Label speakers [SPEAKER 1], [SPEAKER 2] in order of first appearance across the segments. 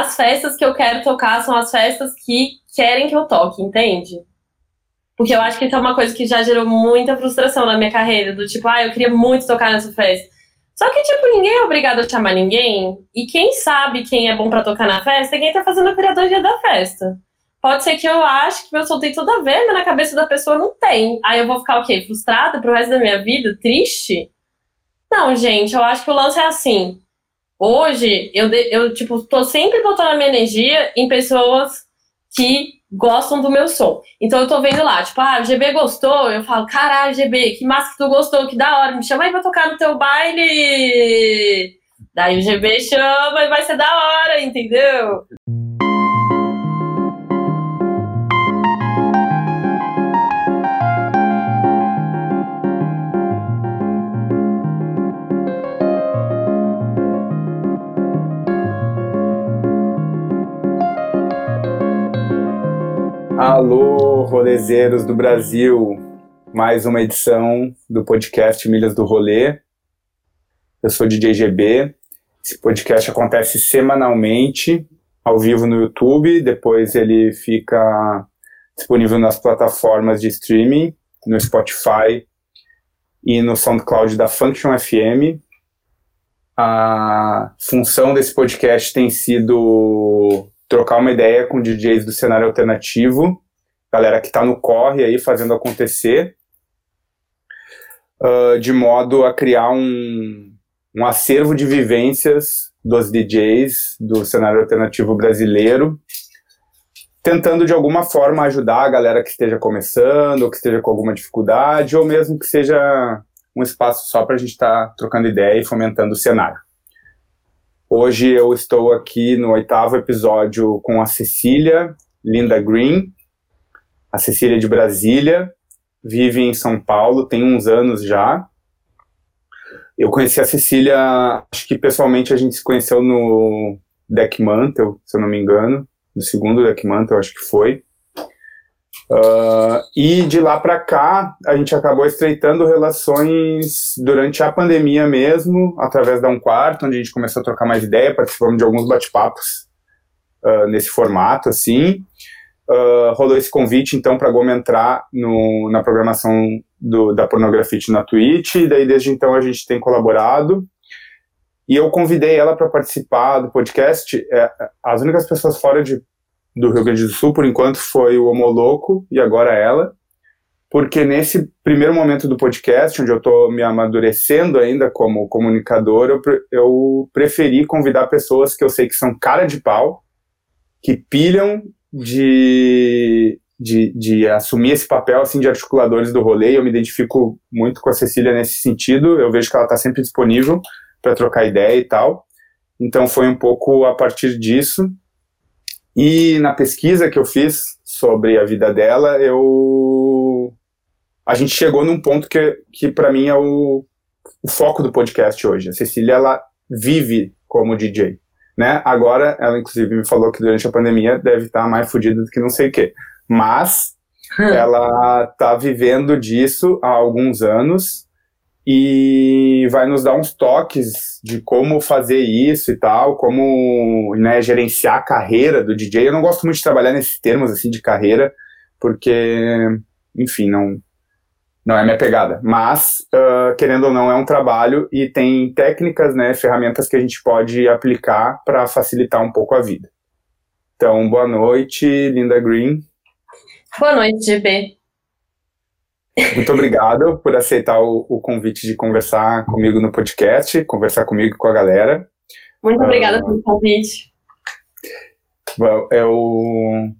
[SPEAKER 1] as festas que eu quero tocar são as festas que querem que eu toque, entende? Porque eu acho que isso é uma coisa que já gerou muita frustração na minha carreira, do tipo, ah, eu queria muito tocar nessa festa. Só que, tipo, ninguém é obrigado a chamar ninguém, e quem sabe quem é bom para tocar na festa é quem tá fazendo a curadoria da festa. Pode ser que eu ache que meu som tem a ver, mas na cabeça da pessoa não tem. Aí eu vou ficar o quê? Frustrada pro resto da minha vida? Triste? Não, gente, eu acho que o lance é assim. Hoje, eu, eu tipo, tô sempre botando a minha energia em pessoas que gostam do meu som. Então eu tô vendo lá, tipo, ah, o GB gostou, eu falo, caralho, GB, que massa que tu gostou, que da hora, me chama aí pra tocar no teu baile. Daí o GB chama e vai ser da hora, entendeu?
[SPEAKER 2] Alô, rolezeiros do Brasil! Mais uma edição do podcast Milhas do Rolê. Eu sou DJ GB. Esse podcast acontece semanalmente, ao vivo no YouTube. Depois ele fica disponível nas plataformas de streaming, no Spotify e no SoundCloud da Function FM. A função desse podcast tem sido trocar uma ideia com DJs do cenário alternativo, galera que está no corre aí fazendo acontecer, uh, de modo a criar um, um acervo de vivências dos DJs do cenário alternativo brasileiro, tentando de alguma forma ajudar a galera que esteja começando, ou que esteja com alguma dificuldade, ou mesmo que seja um espaço só para a gente estar tá trocando ideia e fomentando o cenário. Hoje eu estou aqui no oitavo episódio com a Cecília Linda Green. A Cecília é de Brasília, vive em São Paulo, tem uns anos já. Eu conheci a Cecília, acho que pessoalmente a gente se conheceu no Deck Mantle, se eu não me engano, no segundo Deck Mantle, acho que foi. Uh, e de lá para cá, a gente acabou estreitando relações durante a pandemia mesmo, através da Um Quarto, onde a gente começou a trocar mais ideia, participamos de alguns bate-papos uh, nesse formato, assim. Uh, rolou esse convite, então, para Goma entrar no, na programação do, da pornografia na Twitch, e daí desde então a gente tem colaborado. E eu convidei ela para participar do podcast. É, as únicas pessoas fora de do Rio Grande do Sul, por enquanto, foi o Homoloco e agora ela. Porque nesse primeiro momento do podcast, onde eu estou me amadurecendo ainda como comunicador, eu, eu preferi convidar pessoas que eu sei que são cara de pau, que pilham de, de, de, assumir esse papel assim de articuladores do rolê. Eu me identifico muito com a Cecília nesse sentido. Eu vejo que ela está sempre disponível para trocar ideia e tal. Então foi um pouco a partir disso e na pesquisa que eu fiz sobre a vida dela, eu a gente chegou num ponto que, que para mim é o, o, foco do podcast hoje. A Cecília ela vive como DJ, né? Agora ela inclusive me falou que durante a pandemia deve estar mais fodida do que não sei o quê. Mas hum. ela tá vivendo disso há alguns anos e vai nos dar uns toques de como fazer isso e tal, como né, gerenciar a carreira do DJ. Eu não gosto muito de trabalhar nesses termos assim de carreira, porque, enfim, não não é minha pegada. Mas, uh, querendo ou não, é um trabalho e tem técnicas, né, ferramentas que a gente pode aplicar para facilitar um pouco a vida. Então, boa noite, Linda Green.
[SPEAKER 1] Boa noite, GB.
[SPEAKER 2] Muito obrigado por aceitar o, o, convite de conversar comigo no podcast, conversar comigo e com a galera.
[SPEAKER 1] Muito obrigada uh, pelo convite.
[SPEAKER 2] Eu,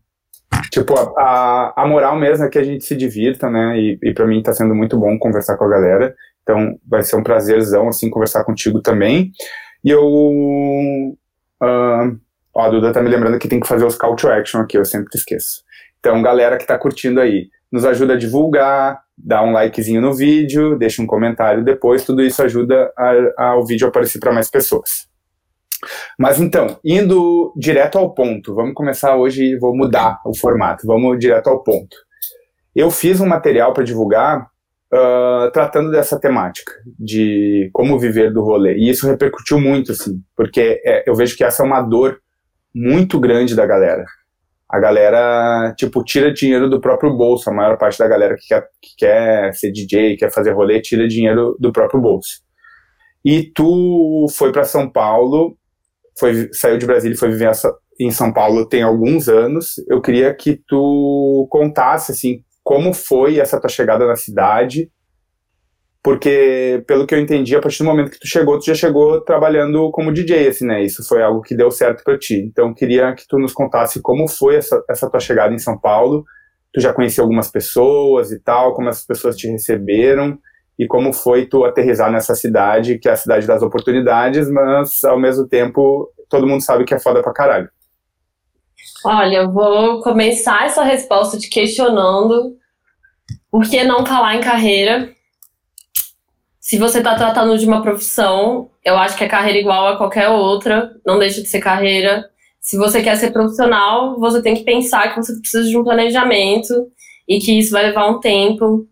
[SPEAKER 2] tipo, a, a moral mesmo é que a gente se divirta, né? E, e para mim está sendo muito bom conversar com a galera. Então vai ser um prazerzão, assim, conversar contigo também. E eu... Uh, ó, a Duda tá me lembrando que tem que fazer os call to action aqui, eu sempre esqueço. Então, galera que tá curtindo aí, nos ajuda a divulgar, dá um likezinho no vídeo, deixa um comentário depois, tudo isso ajuda ao vídeo aparecer para mais pessoas. Mas então, indo direto ao ponto, vamos começar hoje, vou mudar o formato, vamos direto ao ponto. Eu fiz um material para divulgar uh, tratando dessa temática, de como viver do rolê, e isso repercutiu muito, assim, porque é, eu vejo que essa é uma dor muito grande da galera. A galera, tipo, tira dinheiro do próprio bolso. A maior parte da galera que quer, que quer ser DJ, quer fazer rolê, tira dinheiro do próprio bolso. E tu foi para São Paulo, foi, saiu de Brasília e foi viver em São Paulo tem alguns anos. Eu queria que tu contasse, assim, como foi essa tua chegada na cidade porque, pelo que eu entendi, a partir do momento que tu chegou, tu já chegou trabalhando como DJ, assim, né? Isso foi algo que deu certo para ti. Então, queria que tu nos contasse como foi essa, essa tua chegada em São Paulo. Tu já conhecia algumas pessoas e tal, como essas pessoas te receberam e como foi tu aterrizar nessa cidade, que é a cidade das oportunidades, mas, ao mesmo tempo, todo mundo sabe que é foda pra caralho.
[SPEAKER 1] Olha, eu vou começar essa resposta te questionando por que não falar em carreira se você está tratando de uma profissão, eu acho que é carreira igual a qualquer outra, não deixa de ser carreira. Se você quer ser profissional, você tem que pensar que você precisa de um planejamento e que isso vai levar um tempo.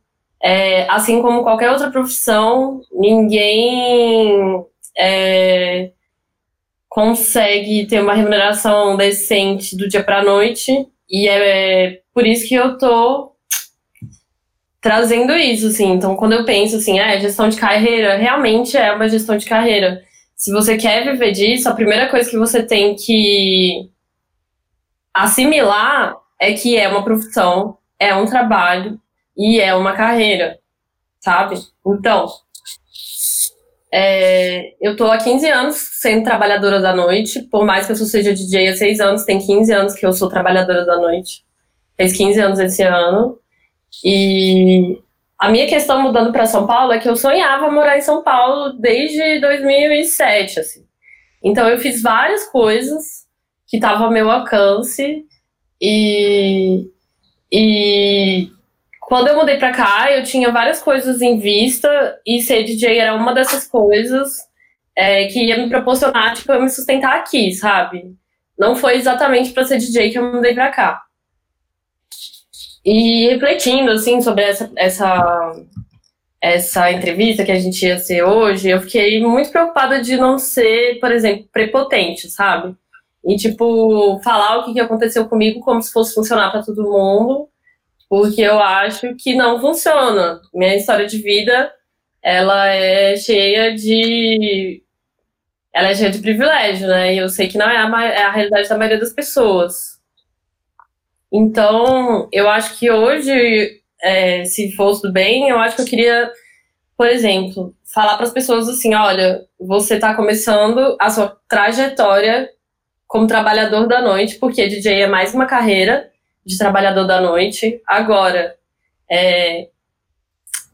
[SPEAKER 1] É, assim como qualquer outra profissão, ninguém é, consegue ter uma remuneração decente do dia para a noite. E é por isso que eu tô trazendo isso, assim. Então, quando eu penso assim, ah, gestão de carreira, realmente é uma gestão de carreira. Se você quer viver disso, a primeira coisa que você tem que assimilar é que é uma profissão, é um trabalho e é uma carreira, sabe? Então, é, eu tô há 15 anos sendo trabalhadora da noite, por mais que eu seja DJ há 6 anos, tem 15 anos que eu sou trabalhadora da noite. Fez 15 anos esse ano. E a minha questão mudando para São Paulo é que eu sonhava morar em São Paulo desde 2007, assim. Então eu fiz várias coisas que estavam ao meu alcance e e quando eu mudei para cá, eu tinha várias coisas em vista e ser DJ era uma dessas coisas é, que ia me proporcionar, tipo, eu me sustentar aqui, sabe? Não foi exatamente para ser DJ que eu mudei para cá. E refletindo, assim, sobre essa, essa, essa entrevista que a gente ia ser hoje, eu fiquei muito preocupada de não ser, por exemplo, prepotente, sabe? E, tipo, falar o que aconteceu comigo como se fosse funcionar para todo mundo, porque eu acho que não funciona. Minha história de vida, ela é cheia de... Ela é cheia de privilégio, né? E eu sei que não é a, é a realidade da maioria das pessoas. Então, eu acho que hoje, é, se fosse bem, eu acho que eu queria, por exemplo, falar para as pessoas assim: olha, você está começando a sua trajetória como trabalhador da noite, porque DJ é mais uma carreira de trabalhador da noite. Agora, é,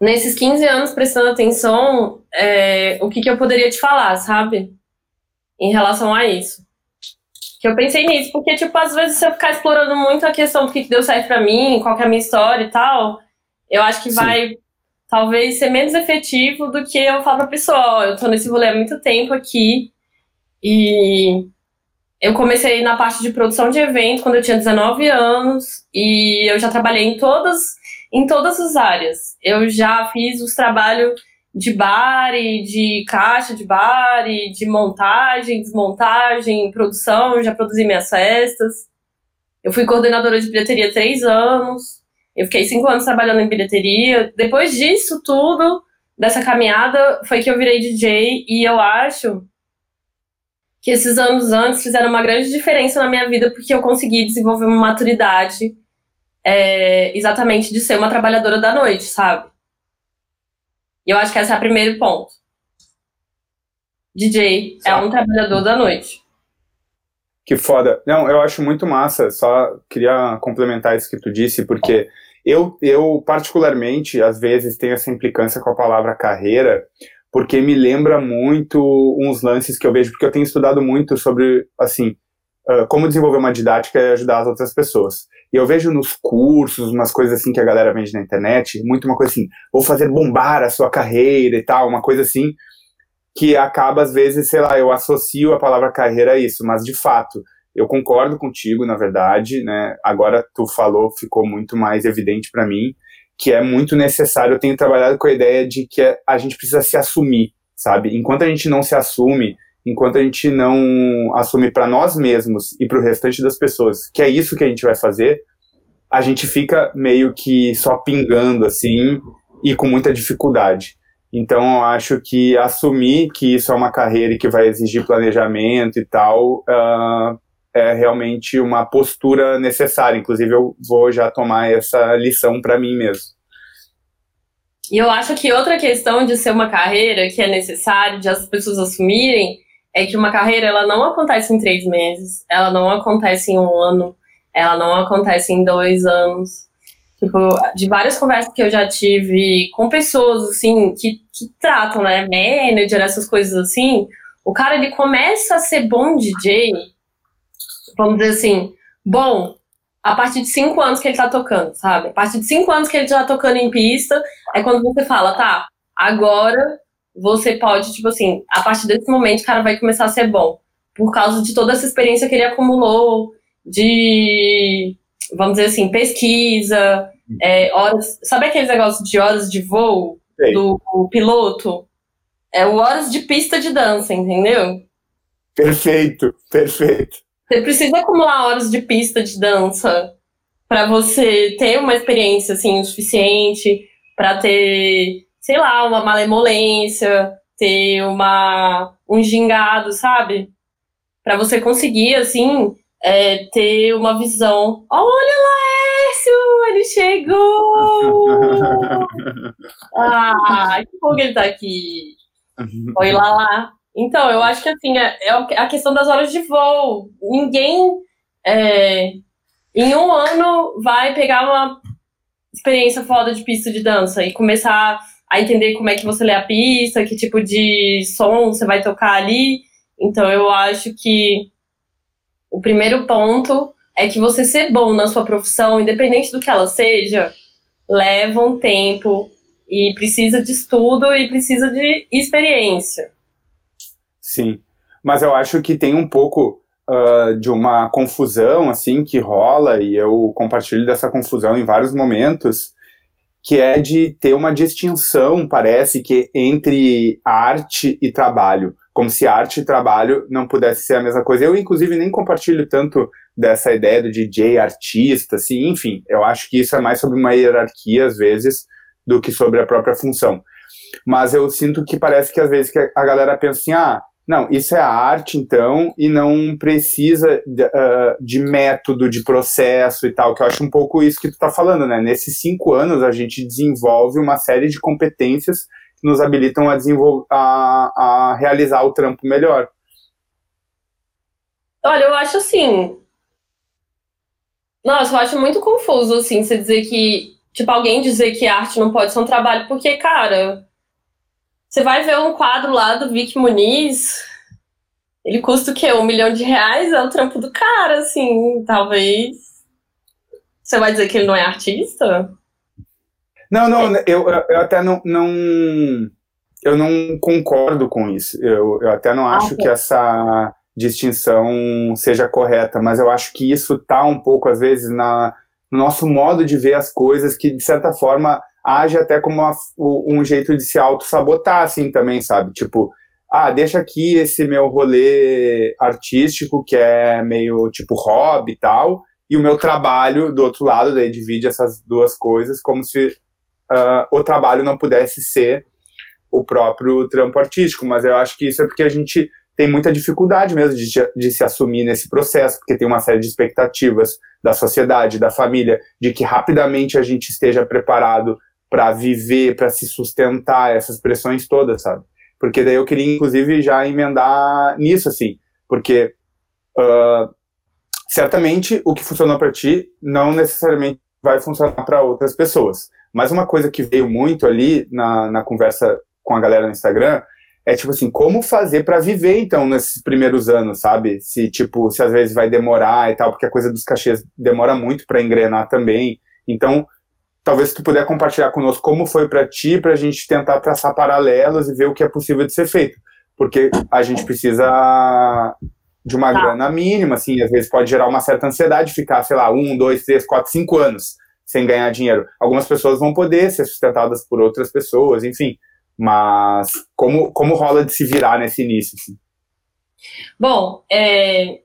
[SPEAKER 1] nesses 15 anos prestando atenção, é, o que, que eu poderia te falar, sabe? Em relação a isso que eu pensei nisso, porque, tipo, às vezes se eu ficar explorando muito a questão do que, que deu certo pra mim, qual que é a minha história e tal, eu acho que Sim. vai talvez ser menos efetivo do que eu falar pra pessoa, ó, eu tô nesse rolê há muito tempo aqui e eu comecei na parte de produção de evento quando eu tinha 19 anos e eu já trabalhei em todas em todas as áreas. Eu já fiz os trabalhos de bar e de caixa de bar e de montagem, desmontagem, produção, já produzi minhas festas. Eu fui coordenadora de bilheteria três anos. Eu fiquei cinco anos trabalhando em bilheteria. Depois disso tudo, dessa caminhada, foi que eu virei DJ e eu acho que esses anos antes fizeram uma grande diferença na minha vida porque eu consegui desenvolver uma maturidade é, exatamente de ser uma trabalhadora da noite, sabe? E eu acho que esse é o primeiro ponto. DJ é um trabalhador da noite.
[SPEAKER 2] Que foda. Não, eu acho muito massa. Só queria complementar isso que tu disse, porque eu, eu particularmente, às vezes, tenho essa implicância com a palavra carreira, porque me lembra muito uns lances que eu vejo, porque eu tenho estudado muito sobre, assim, uh, como desenvolver uma didática e ajudar as outras pessoas. E eu vejo nos cursos, umas coisas assim que a galera vende na internet, muito uma coisa assim, vou fazer bombar a sua carreira e tal, uma coisa assim, que acaba às vezes, sei lá, eu associo a palavra carreira a isso, mas de fato, eu concordo contigo, na verdade, né? Agora tu falou, ficou muito mais evidente para mim que é muito necessário. Eu tenho trabalhado com a ideia de que a gente precisa se assumir, sabe? Enquanto a gente não se assume enquanto a gente não assume para nós mesmos e para o restante das pessoas que é isso que a gente vai fazer, a gente fica meio que só pingando assim e com muita dificuldade. Então, eu acho que assumir que isso é uma carreira que vai exigir planejamento e tal, uh, é realmente uma postura necessária. Inclusive, eu vou já tomar essa lição para mim mesmo.
[SPEAKER 1] E eu acho que outra questão de ser uma carreira que é necessário de as pessoas assumirem é que uma carreira ela não acontece em três meses, ela não acontece em um ano, ela não acontece em dois anos. Tipo, de várias conversas que eu já tive com pessoas, assim, que, que tratam, né, manager, essas coisas assim, o cara, ele começa a ser bom DJ, vamos dizer assim, bom, a partir de cinco anos que ele tá tocando, sabe? A partir de cinco anos que ele já tá tocando em pista, é quando você fala, tá, agora você pode, tipo assim, a partir desse momento o cara vai começar a ser bom. Por causa de toda essa experiência que ele acumulou, de, vamos dizer assim, pesquisa, é, horas. Sabe aqueles negócios de horas de voo Sei. do piloto? É o horas de pista de dança, entendeu?
[SPEAKER 2] Perfeito, perfeito.
[SPEAKER 1] Você precisa acumular horas de pista de dança para você ter uma experiência assim o suficiente para ter, sei lá, uma malemolência, ter uma um gingado, sabe? Para você conseguir assim é, ter uma visão. Olha, Laércio, ele chegou! ah, que bom que ele tá aqui. Oi, lá, lá. Então, eu acho que assim, é, é a questão das horas de voo. Ninguém é, em um ano vai pegar uma experiência foda de pista de dança e começar a entender como é que você lê a pista, que tipo de som você vai tocar ali. Então, eu acho que o primeiro ponto é que você ser bom na sua profissão, independente do que ela seja, leva um tempo e precisa de estudo e precisa de experiência.
[SPEAKER 2] Sim, mas eu acho que tem um pouco uh, de uma confusão assim que rola e eu compartilho dessa confusão em vários momentos, que é de ter uma distinção, parece que entre arte e trabalho como se arte e trabalho não pudesse ser a mesma coisa. Eu, inclusive, nem compartilho tanto dessa ideia do DJ artista, assim, enfim, eu acho que isso é mais sobre uma hierarquia, às vezes, do que sobre a própria função. Mas eu sinto que parece que, às vezes, que a galera pensa assim, ah, não, isso é arte, então, e não precisa de, uh, de, método, de processo e tal, que eu acho um pouco isso que tu tá falando, né? Nesses cinco anos, a gente desenvolve uma série de competências nos habilitam a, a, a realizar o trampo melhor.
[SPEAKER 1] Olha, eu acho assim. Nossa, eu acho muito confuso, assim, você dizer que. Tipo, alguém dizer que arte não pode ser um trabalho, porque, cara. Você vai ver um quadro lá do Vic Muniz. Ele custa o quê? Um milhão de reais? É o trampo do cara, assim. Talvez. Você vai dizer que ele não é artista?
[SPEAKER 2] Não, não, eu, eu até não, não, eu não concordo com isso. Eu, eu até não acho que essa distinção seja correta, mas eu acho que isso está um pouco, às vezes, na, no nosso modo de ver as coisas, que, de certa forma, age até como uma, um jeito de se auto-sabotar, assim, também, sabe? Tipo, ah, deixa aqui esse meu rolê artístico, que é meio, tipo, hobby e tal, e o meu trabalho, do outro lado, daí divide essas duas coisas, como se uh, o trabalho não pudesse ser o próprio trampo artístico, mas eu acho que isso é porque a gente tem muita dificuldade mesmo de, de se assumir nesse processo, porque tem uma série de expectativas da sociedade, da família, de que rapidamente a gente esteja preparado para viver, para se sustentar, essas pressões todas, sabe? Porque daí eu queria, inclusive, já emendar nisso, assim, porque uh, certamente o que funcionou para ti não necessariamente vai funcionar para outras pessoas. Mas uma coisa que veio muito ali na, na conversa com a galera no Instagram é tipo assim, como fazer para viver então nesses primeiros anos, sabe? Se tipo, se às vezes vai demorar e tal, porque a coisa dos cachês demora muito para engrenar também. Então, talvez tu puder compartilhar conosco como foi para ti, para a gente tentar traçar paralelos e ver o que é possível de ser feito, porque a gente precisa de uma tá. grana mínima, assim, às vezes pode gerar uma certa ansiedade ficar, sei lá, um, dois, três, quatro, cinco anos sem ganhar dinheiro. Algumas pessoas vão poder ser sustentadas por outras pessoas, enfim. Mas como, como rola de se virar nesse início? Assim?
[SPEAKER 1] Bom, é...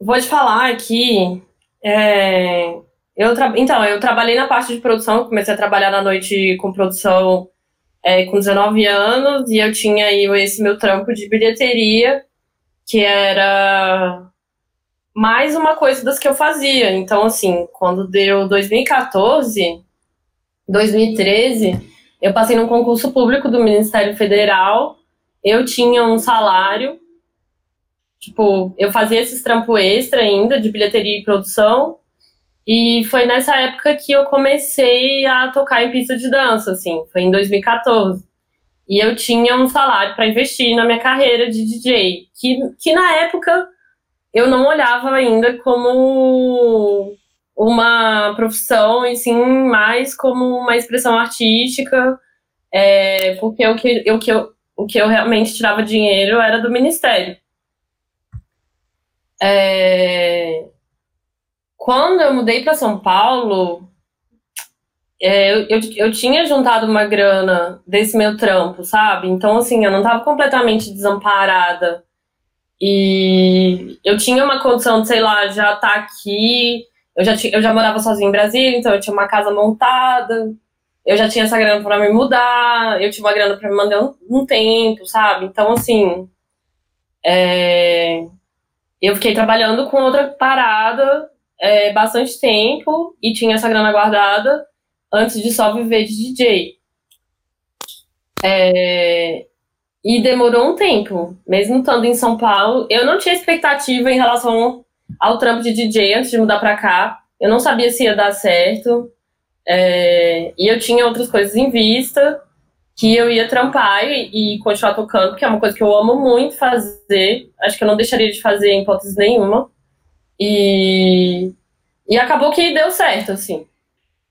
[SPEAKER 1] vou te falar aqui. É... Eu tra... Então, eu trabalhei na parte de produção, comecei a trabalhar na noite com produção é, com 19 anos, e eu tinha aí esse meu trampo de bilheteria, que era mais uma coisa das que eu fazia. Então, assim, quando deu 2014, 2013, eu passei num concurso público do Ministério Federal, eu tinha um salário, tipo, eu fazia esses trampo extra ainda de bilheteria e produção, e foi nessa época que eu comecei a tocar em pista de dança, assim, foi em 2014. E eu tinha um salário para investir na minha carreira de DJ, que, que na época eu não olhava ainda como uma profissão, e sim mais como uma expressão artística, é, porque o que, o, que eu, o que eu realmente tirava dinheiro era do ministério. É, quando eu mudei para São Paulo, é, eu, eu, eu, tinha juntado uma grana desse meu trampo, sabe? Então, assim, eu não estava completamente desamparada e eu tinha uma condição de, sei lá, já estar tá aqui. Eu já, eu já morava sozinha em Brasília, então eu tinha uma casa montada. Eu já tinha essa grana para me mudar. Eu tinha uma grana para me mandar um, um, tempo, sabe? Então, assim. É, eu fiquei trabalhando com outra parada é, bastante tempo e tinha essa grana guardada antes de só viver de DJ. É, e demorou um tempo, mesmo estando em São Paulo. Eu não tinha expectativa em relação ao trampo de DJ antes de mudar para cá. Eu não sabia se ia dar certo. É, e eu tinha outras coisas em vista que eu ia trampar e, e, continuar tocando, que é uma coisa que eu amo muito fazer. Acho que eu não deixaria de fazer em hipótese nenhuma. E, e acabou que deu certo, assim.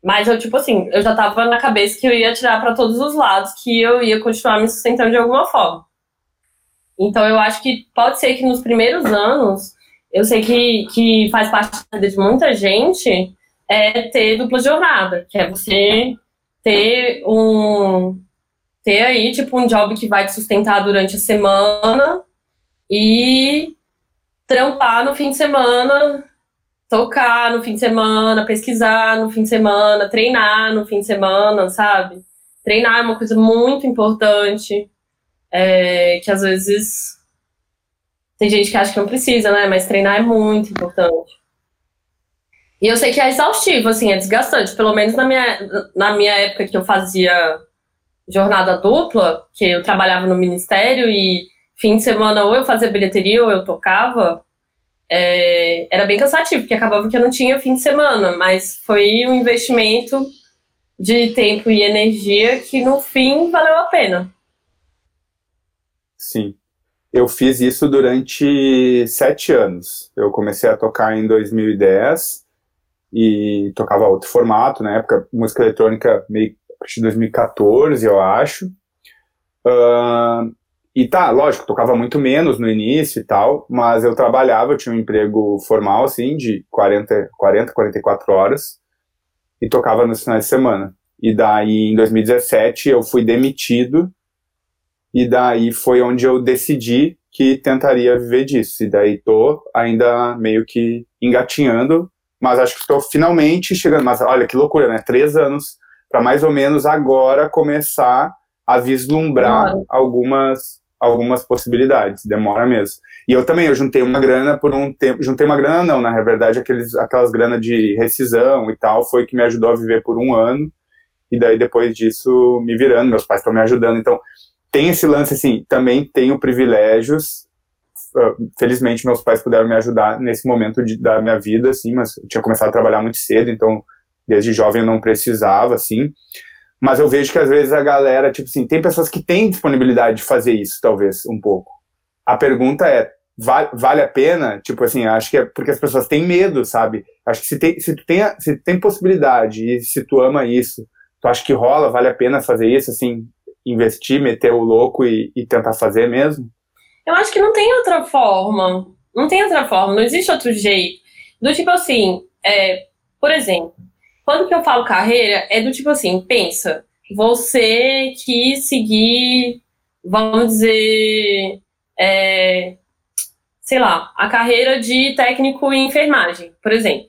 [SPEAKER 1] Mas eu, tipo assim, eu já tava na cabeça que eu ia tirar para todos os lados, que eu ia continuar me sustentando de alguma forma. Então eu acho que pode ser que nos primeiros anos, eu sei que, que faz parte de muita gente, é ter dupla jornada, que é você ter um. ter aí, tipo, um job que vai te sustentar durante a semana e trampar no fim de semana tocar no fim de semana, pesquisar no fim de semana, treinar no fim de semana, sabe? Treinar é uma coisa muito importante, é, que às vezes tem gente que acha que não precisa, né? Mas treinar é muito importante. E eu sei que é exaustivo, assim, é desgastante. Pelo menos na minha, na minha época que eu fazia jornada dupla, que eu trabalhava no ministério e fim de semana ou eu fazia bilheteria ou eu tocava, é, era bem cansativo, porque acabava que eu não tinha fim de semana, mas foi um investimento de tempo e energia que no fim valeu a pena.
[SPEAKER 2] Sim. Eu fiz isso durante sete anos. Eu comecei a tocar em 2010 e tocava outro formato, na época, música eletrônica meio de 2014, eu acho. Uh, e tá, lógico, tocava muito menos no início e tal, mas eu trabalhava, eu tinha um emprego formal, assim, de 40, 40 44 horas, e tocava nos finais de semana. E daí, em 2017, eu fui demitido, e daí foi onde eu decidi que tentaria viver disso. E daí tô ainda meio que engatinhando, mas acho que estou finalmente chegando. Mas olha que loucura, né? Três anos para mais ou menos agora começar a vislumbrar algumas algumas possibilidades, demora mesmo. E eu também, eu juntei uma grana por um tempo, juntei uma grana não, na verdade, aqueles, aquelas grana de rescisão e tal, foi que me ajudou a viver por um ano, e daí depois disso me virando, meus pais estão me ajudando, então tem esse lance assim, também tenho privilégios, ah, felizmente meus pais puderam me ajudar nesse momento de, da minha vida, assim, mas eu tinha começado a trabalhar muito cedo, então desde jovem eu não precisava, assim, mas eu vejo que às vezes a galera, tipo assim, tem pessoas que têm disponibilidade de fazer isso, talvez, um pouco. A pergunta é, vale, vale a pena? Tipo assim, acho que é porque as pessoas têm medo, sabe? Acho que se, tem, se, tu tem, se tem possibilidade e se tu ama isso, tu acha que rola, vale a pena fazer isso, assim, investir, meter o louco e, e tentar fazer mesmo?
[SPEAKER 1] Eu acho que não tem outra forma. Não tem outra forma, não existe outro jeito. Do tipo assim, é, por exemplo, quando que eu falo carreira, é do tipo assim, pensa, você quis seguir, vamos dizer, é, sei lá, a carreira de técnico em enfermagem, por exemplo.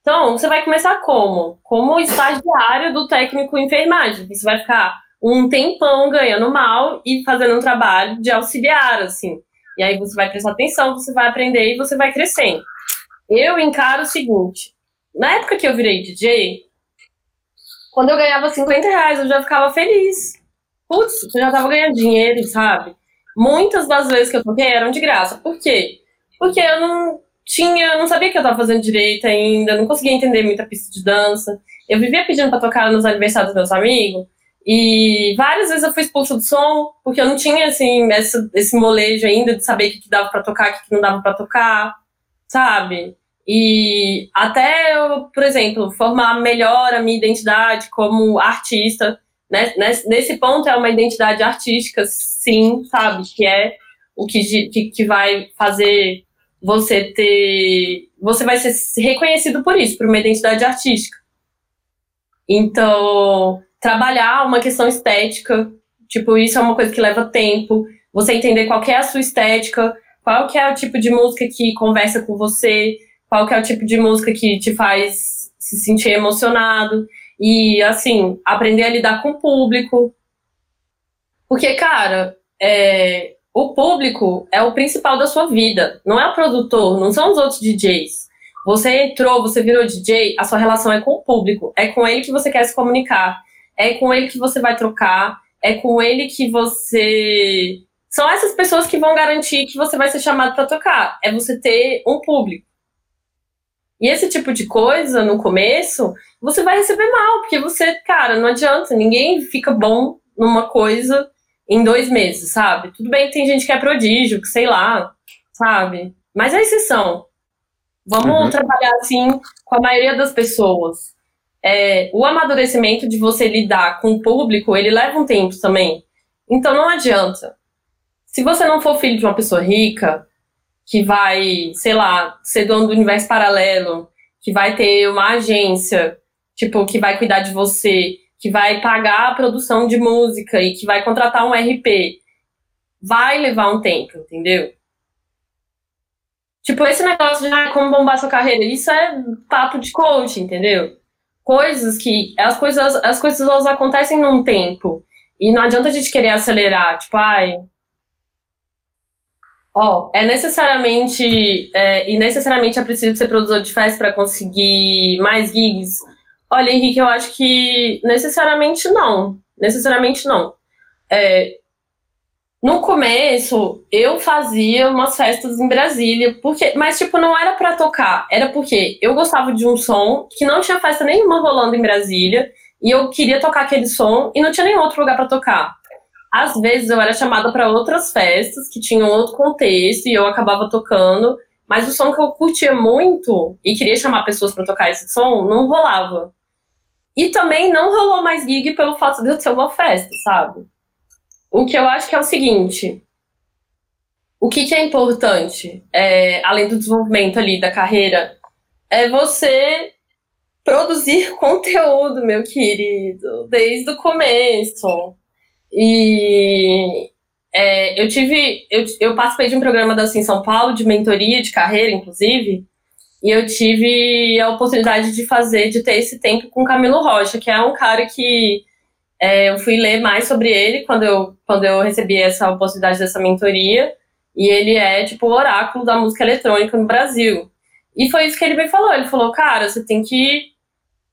[SPEAKER 1] Então, você vai começar como? Como estagiário do técnico em enfermagem. Você vai ficar um tempão ganhando mal e fazendo um trabalho de auxiliar, assim. E aí você vai prestar atenção, você vai aprender e você vai crescendo. Eu encaro o seguinte: na época que eu virei DJ, quando eu ganhava 50 reais, eu já ficava feliz. Putz, eu já tava ganhando dinheiro, sabe? Muitas das vezes que eu toquei eram de graça. Por quê? Porque eu não tinha, não sabia que eu tava fazendo direito ainda, não conseguia entender muita pista de dança. Eu vivia pedindo para tocar nos aniversários dos meus amigos. E várias vezes eu fui expulsa do som, porque eu não tinha, assim, esse molejo ainda de saber o que, que dava para tocar, o que, que não dava para tocar, sabe? E até eu, por exemplo, formar melhor a minha identidade como artista, né? Nesse ponto é uma identidade artística, sim, sabe? Que é o que, que, que vai fazer você ter. Você vai ser reconhecido por isso, por uma identidade artística. Então, trabalhar uma questão estética, tipo, isso é uma coisa que leva tempo. Você entender qual é a sua estética, qual que é o tipo de música que conversa com você, qual que é o tipo de música que te faz se sentir emocionado. E, assim, aprender a lidar com o público. Porque, cara, é, o público é o principal da sua vida, não é o produtor, não são os outros DJs. Você entrou, você virou DJ, a sua relação é com o público, é com ele que você quer se comunicar, é com ele que você vai trocar, é com ele que você. São essas pessoas que vão garantir que você vai ser chamado para tocar. É você ter um público. E esse tipo de coisa, no começo, você vai receber mal, porque você, cara, não adianta, ninguém fica bom numa coisa em dois meses, sabe? Tudo bem que tem gente que é prodígio, que sei lá, sabe? Mas é exceção. Vamos uhum. trabalhar assim com a maioria das pessoas. É, o amadurecimento de você lidar com o público, ele leva um tempo também. Então não adianta. Se você não for filho de uma pessoa rica, que vai, sei lá, ser dono do universo paralelo, que vai ter uma agência, tipo, que vai cuidar de você, que vai pagar a produção de música e que vai contratar um RP, vai levar um tempo, entendeu? Tipo, esse negócio de ah, como bombar sua carreira, isso é papo de coach, entendeu? Coisas que. As coisas, as coisas elas acontecem num tempo. E não adianta a gente querer acelerar, tipo, ai. Ó, é necessariamente. É, e necessariamente é preciso ser produtor de festa para conseguir mais gigs Olha, Henrique, eu acho que necessariamente não. Necessariamente não. É, no começo, eu fazia umas festas em Brasília, porque, mas tipo, não era para tocar, era porque eu gostava de um som que não tinha festa nenhuma rolando em Brasília, e eu queria tocar aquele som e não tinha nenhum outro lugar para tocar. Às vezes eu era chamada para outras festas que tinham outro contexto e eu acabava tocando, mas o som que eu curtia muito e queria chamar pessoas para tocar esse som não rolava. E também não rolou mais gig pelo fato de eu ter uma festa, sabe? O que eu acho que é o seguinte: o que, que é importante, é, além do desenvolvimento ali da carreira, é você produzir conteúdo, meu querido, desde o começo. E é, eu tive. Eu, eu participei de um programa da Assim São Paulo, de mentoria de carreira, inclusive. E eu tive a oportunidade de fazer, de ter esse tempo com Camilo Rocha, que é um cara que é, eu fui ler mais sobre ele quando eu, quando eu recebi essa oportunidade dessa mentoria. E ele é, tipo, o oráculo da música eletrônica no Brasil. E foi isso que ele me falou. Ele falou, cara, você tem que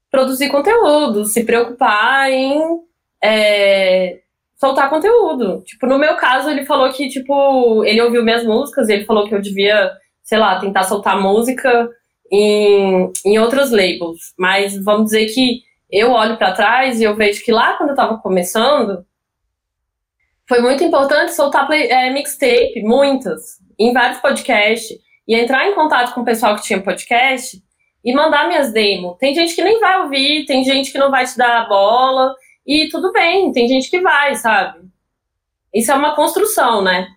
[SPEAKER 1] produzir conteúdo, se preocupar em é, soltar conteúdo. Tipo, no meu caso, ele falou que, tipo, ele ouviu minhas músicas, ele falou que eu devia sei lá, tentar soltar música em, em outros labels. Mas vamos dizer que eu olho para trás e eu vejo que lá quando eu estava começando, foi muito importante soltar play, é, mixtape, muitas, em vários podcasts, e entrar em contato com o pessoal que tinha podcast e mandar minhas demos. Tem gente que nem vai ouvir, tem gente que não vai te dar a bola, e tudo bem, tem gente que vai, sabe? Isso é uma construção, né?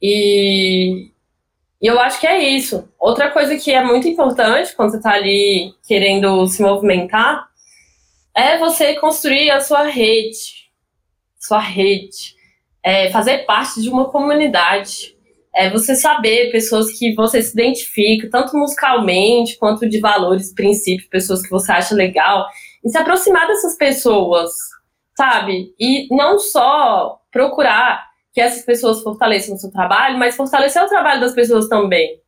[SPEAKER 1] E, e eu acho que é isso. Outra coisa que é muito importante quando você está ali querendo se movimentar é você construir a sua rede. Sua rede. É fazer parte de uma comunidade. É você saber pessoas que você se identifica, tanto musicalmente quanto de valores, princípios, pessoas que você acha legal, e se aproximar dessas pessoas, sabe? E não só procurar que essas pessoas fortaleçam o seu trabalho, mas fortalecer o trabalho das pessoas também.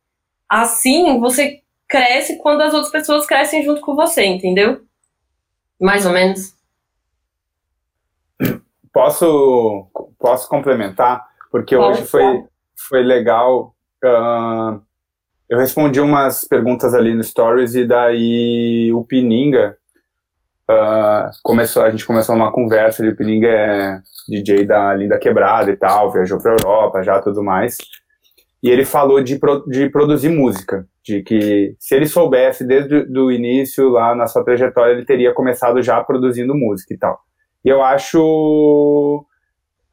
[SPEAKER 1] Assim, você cresce quando as outras pessoas crescem junto com você, entendeu? Mais ou menos.
[SPEAKER 2] Posso, posso complementar? Porque Pode hoje foi, foi legal. Uh, eu respondi umas perguntas ali no Stories e daí o Pininga uh, começou, a gente começou uma conversa. O Pininga é DJ da Linda Quebrada e tal, viajou para Europa já tudo mais. E ele falou de, de produzir música, de que se ele soubesse desde o início lá na sua trajetória, ele teria começado já produzindo música e tal. E eu acho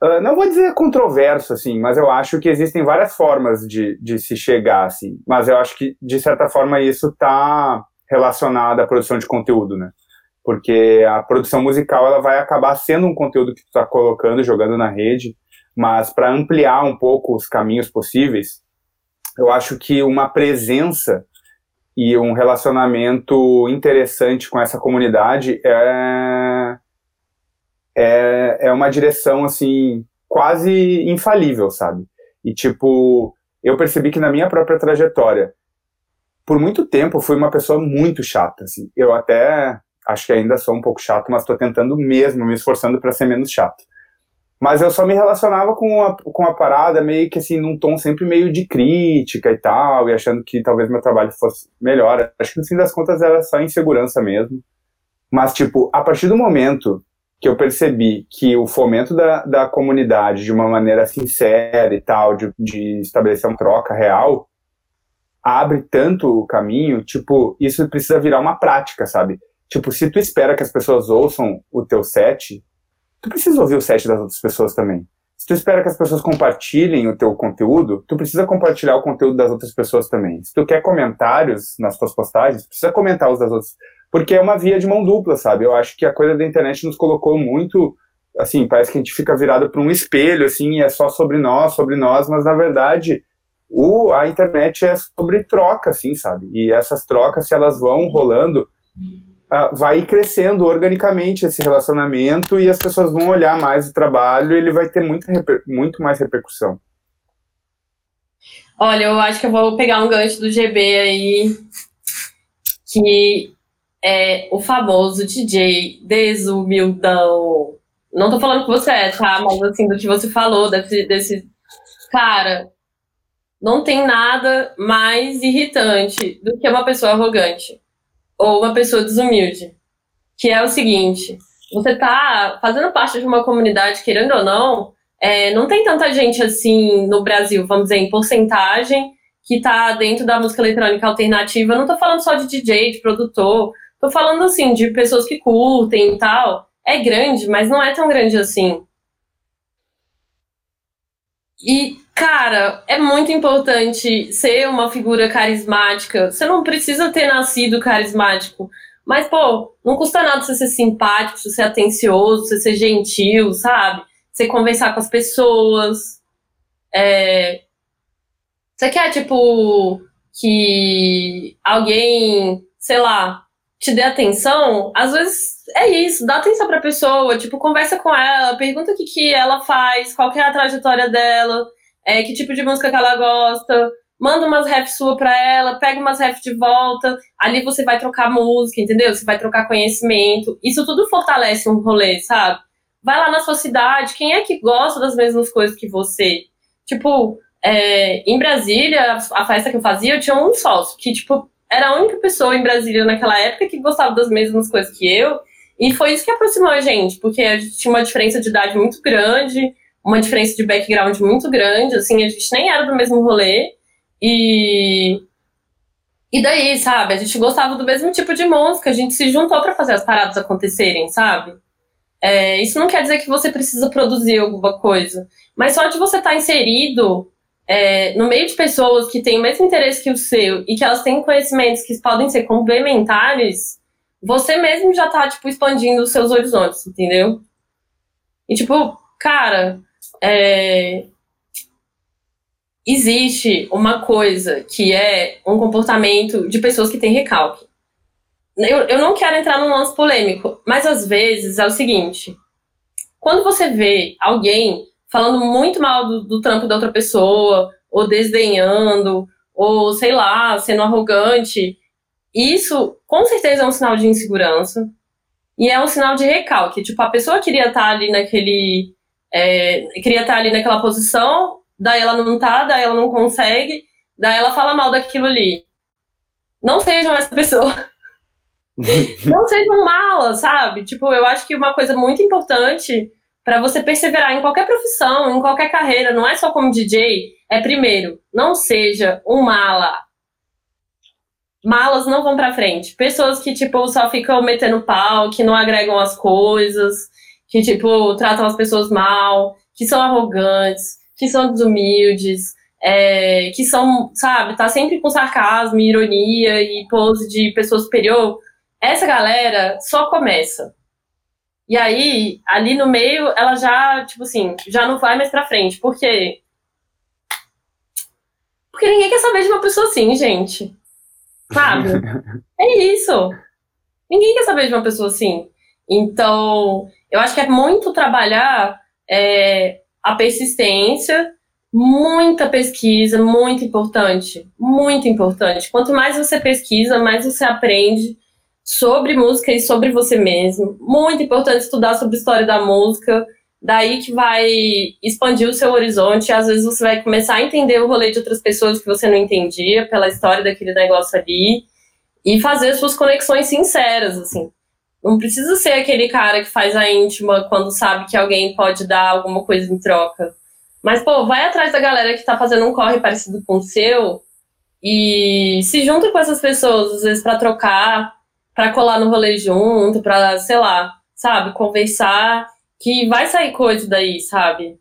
[SPEAKER 2] Uh, não vou dizer controverso, assim, mas eu acho que existem várias formas de, de se chegar, assim. Mas eu acho que, de certa forma, isso está relacionado à produção de conteúdo, né? Porque a produção musical, ela vai acabar sendo um conteúdo que tu está colocando, jogando na rede, mas para ampliar um pouco os caminhos possíveis, eu acho que uma presença e um relacionamento interessante com essa comunidade é é, é uma direção, assim, quase infalível, sabe? E, tipo, eu percebi que na minha própria trajetória, por muito tempo, fui uma pessoa muito chata, assim. Eu até acho que ainda sou um pouco chato, mas estou tentando mesmo, me esforçando para ser menos chato. Mas eu só me relacionava com a, com a parada meio que assim, num tom sempre meio de crítica e tal, e achando que talvez meu trabalho fosse melhor. Acho que no fim das contas era só insegurança mesmo. Mas, tipo, a partir do momento que eu percebi que o fomento da, da comunidade de uma maneira sincera e tal, de, de estabelecer uma troca real, abre tanto o caminho, tipo, isso precisa virar uma prática, sabe? Tipo, se tu espera que as pessoas ouçam o teu set, tu precisa ouvir o set das outras pessoas também. Se tu espera que as pessoas compartilhem o teu conteúdo, tu precisa compartilhar o conteúdo das outras pessoas também. Se tu quer comentários nas tuas postagens, precisa comentar os das outras porque é uma via de mão dupla, sabe? Eu acho que a coisa da internet nos colocou muito, assim, parece que a gente fica virado para um espelho, assim, e é só sobre nós, sobre nós, mas na verdade o, a internet é sobre troca, assim, sabe? E essas trocas, se elas vão rolando, uh, vai crescendo organicamente esse relacionamento e as pessoas vão olhar mais o trabalho e ele vai ter muito, muito mais repercussão.
[SPEAKER 1] Olha, eu acho que eu vou pegar um gancho do GB aí, que é o famoso DJ desumildão. Não tô falando que você é, tá? Mas assim, do que você falou, desse, desse. Cara, não tem nada mais irritante do que uma pessoa arrogante. Ou uma pessoa desumilde. Que é o seguinte: você tá fazendo parte de uma comunidade, querendo ou não, é, não tem tanta gente assim no Brasil, vamos dizer, em porcentagem, que tá dentro da música eletrônica alternativa. Eu não tô falando só de DJ, de produtor. Tô falando assim, de pessoas que curtem e tal. É grande, mas não é tão grande assim. E, cara, é muito importante ser uma figura carismática. Você não precisa ter nascido carismático. Mas, pô, não custa nada você ser simpático, você ser atencioso, você ser gentil, sabe? Você conversar com as pessoas. É... Você quer, tipo, que alguém, sei lá, te dê atenção, às vezes é isso, dá atenção pra pessoa, tipo, conversa com ela, pergunta o que, que ela faz, qual é a trajetória dela, é, que tipo de música que ela gosta, manda umas refs sua pra ela, pega umas refs de volta, ali você vai trocar música, entendeu? Você vai trocar conhecimento, isso tudo fortalece um rolê, sabe? Vai lá na sua cidade, quem é que gosta das mesmas coisas que você? Tipo, é, em Brasília, a festa que eu fazia, eu tinha um sócio que, tipo, era a única pessoa em Brasília naquela época que gostava das mesmas coisas que eu. E foi isso que aproximou a gente, porque a gente tinha uma diferença de idade muito grande, uma diferença de background muito grande, assim, a gente nem era do mesmo rolê. E. E daí, sabe? A gente gostava do mesmo tipo de música, a gente se juntou para fazer as paradas acontecerem, sabe? É, isso não quer dizer que você precisa produzir alguma coisa, mas só de você estar tá inserido é, no meio de pessoas que têm o mesmo interesse que o seu e que elas têm conhecimentos que podem ser complementares, você mesmo já tá, tipo, expandindo os seus horizontes, entendeu? E, tipo, cara, é... existe uma coisa que é um comportamento de pessoas que têm recalque. Eu, eu não quero entrar num lance polêmico, mas às vezes é o seguinte: quando você vê alguém falando muito mal do, do trampo da outra pessoa, ou desdenhando, ou sei lá, sendo arrogante, isso com certeza é um sinal de insegurança e é um sinal de recalque. Tipo, a pessoa queria estar ali naquele. É, queria estar ali naquela posição, daí ela não tá, daí ela não consegue, daí ela fala mal daquilo ali. Não sejam essa pessoa. não sejam malas, sabe? Tipo, eu acho que uma coisa muito importante para você perseverar em qualquer profissão, em qualquer carreira, não é só como DJ, é primeiro, não seja um mala. Malas não vão para frente. Pessoas que tipo só ficam metendo pau, que não agregam as coisas, que tipo tratam as pessoas mal, que são arrogantes, que são desumildes, é, que são, sabe, tá sempre com sarcasmo, ironia e pose de pessoa superior. Essa galera só começa. E aí, ali no meio, ela já, tipo assim, já não vai mais pra frente. Por quê? Porque ninguém quer saber de uma pessoa assim, gente. Sabe? é isso. Ninguém quer saber de uma pessoa assim. Então, eu acho que é muito trabalhar é, a persistência, muita pesquisa, muito importante. Muito importante. Quanto mais você pesquisa, mais você aprende sobre música e sobre você mesmo. Muito importante estudar sobre a história da música. Daí que vai expandir o seu horizonte. Às vezes você vai começar a entender o rolê de outras pessoas que você não entendia pela história daquele negócio ali e fazer suas conexões sinceras, assim. Não precisa ser aquele cara que faz a íntima quando sabe que alguém pode dar alguma coisa em troca. Mas, pô, vai atrás da galera que tá fazendo um corre parecido com o seu e se junta com essas pessoas, às vezes, para trocar para colar no rolê junto, para, sei lá, sabe, conversar, que vai sair coisa daí, sabe?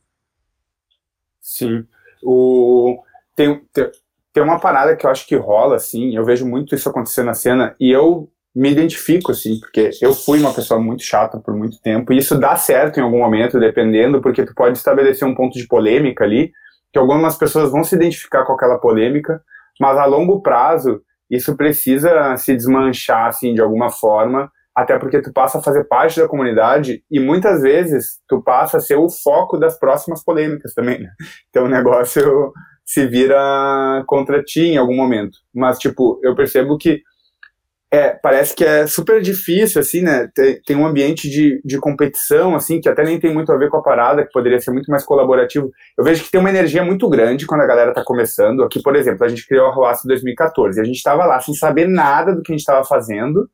[SPEAKER 2] Sim. O... Tem, tem, tem uma parada que eu acho que rola, assim, eu vejo muito isso acontecer na cena, e eu me identifico, assim, porque eu fui uma pessoa muito chata por muito tempo, e isso dá certo em algum momento, dependendo, porque tu pode estabelecer um ponto de polêmica ali, que algumas pessoas vão se identificar com aquela polêmica, mas a longo prazo, isso precisa se desmanchar, assim, de alguma forma, até porque tu passa a fazer parte da comunidade e muitas vezes tu passa a ser o foco das próximas polêmicas também, né? Então o negócio se vira contra ti em algum momento. Mas, tipo, eu percebo que é, parece que é super difícil, assim, né? Tem, tem, um ambiente de, de competição, assim, que até nem tem muito a ver com a parada, que poderia ser muito mais colaborativo. Eu vejo que tem uma energia muito grande quando a galera tá começando. Aqui, por exemplo, a gente criou a Roaça em 2014. A gente estava lá sem saber nada do que a gente estava fazendo,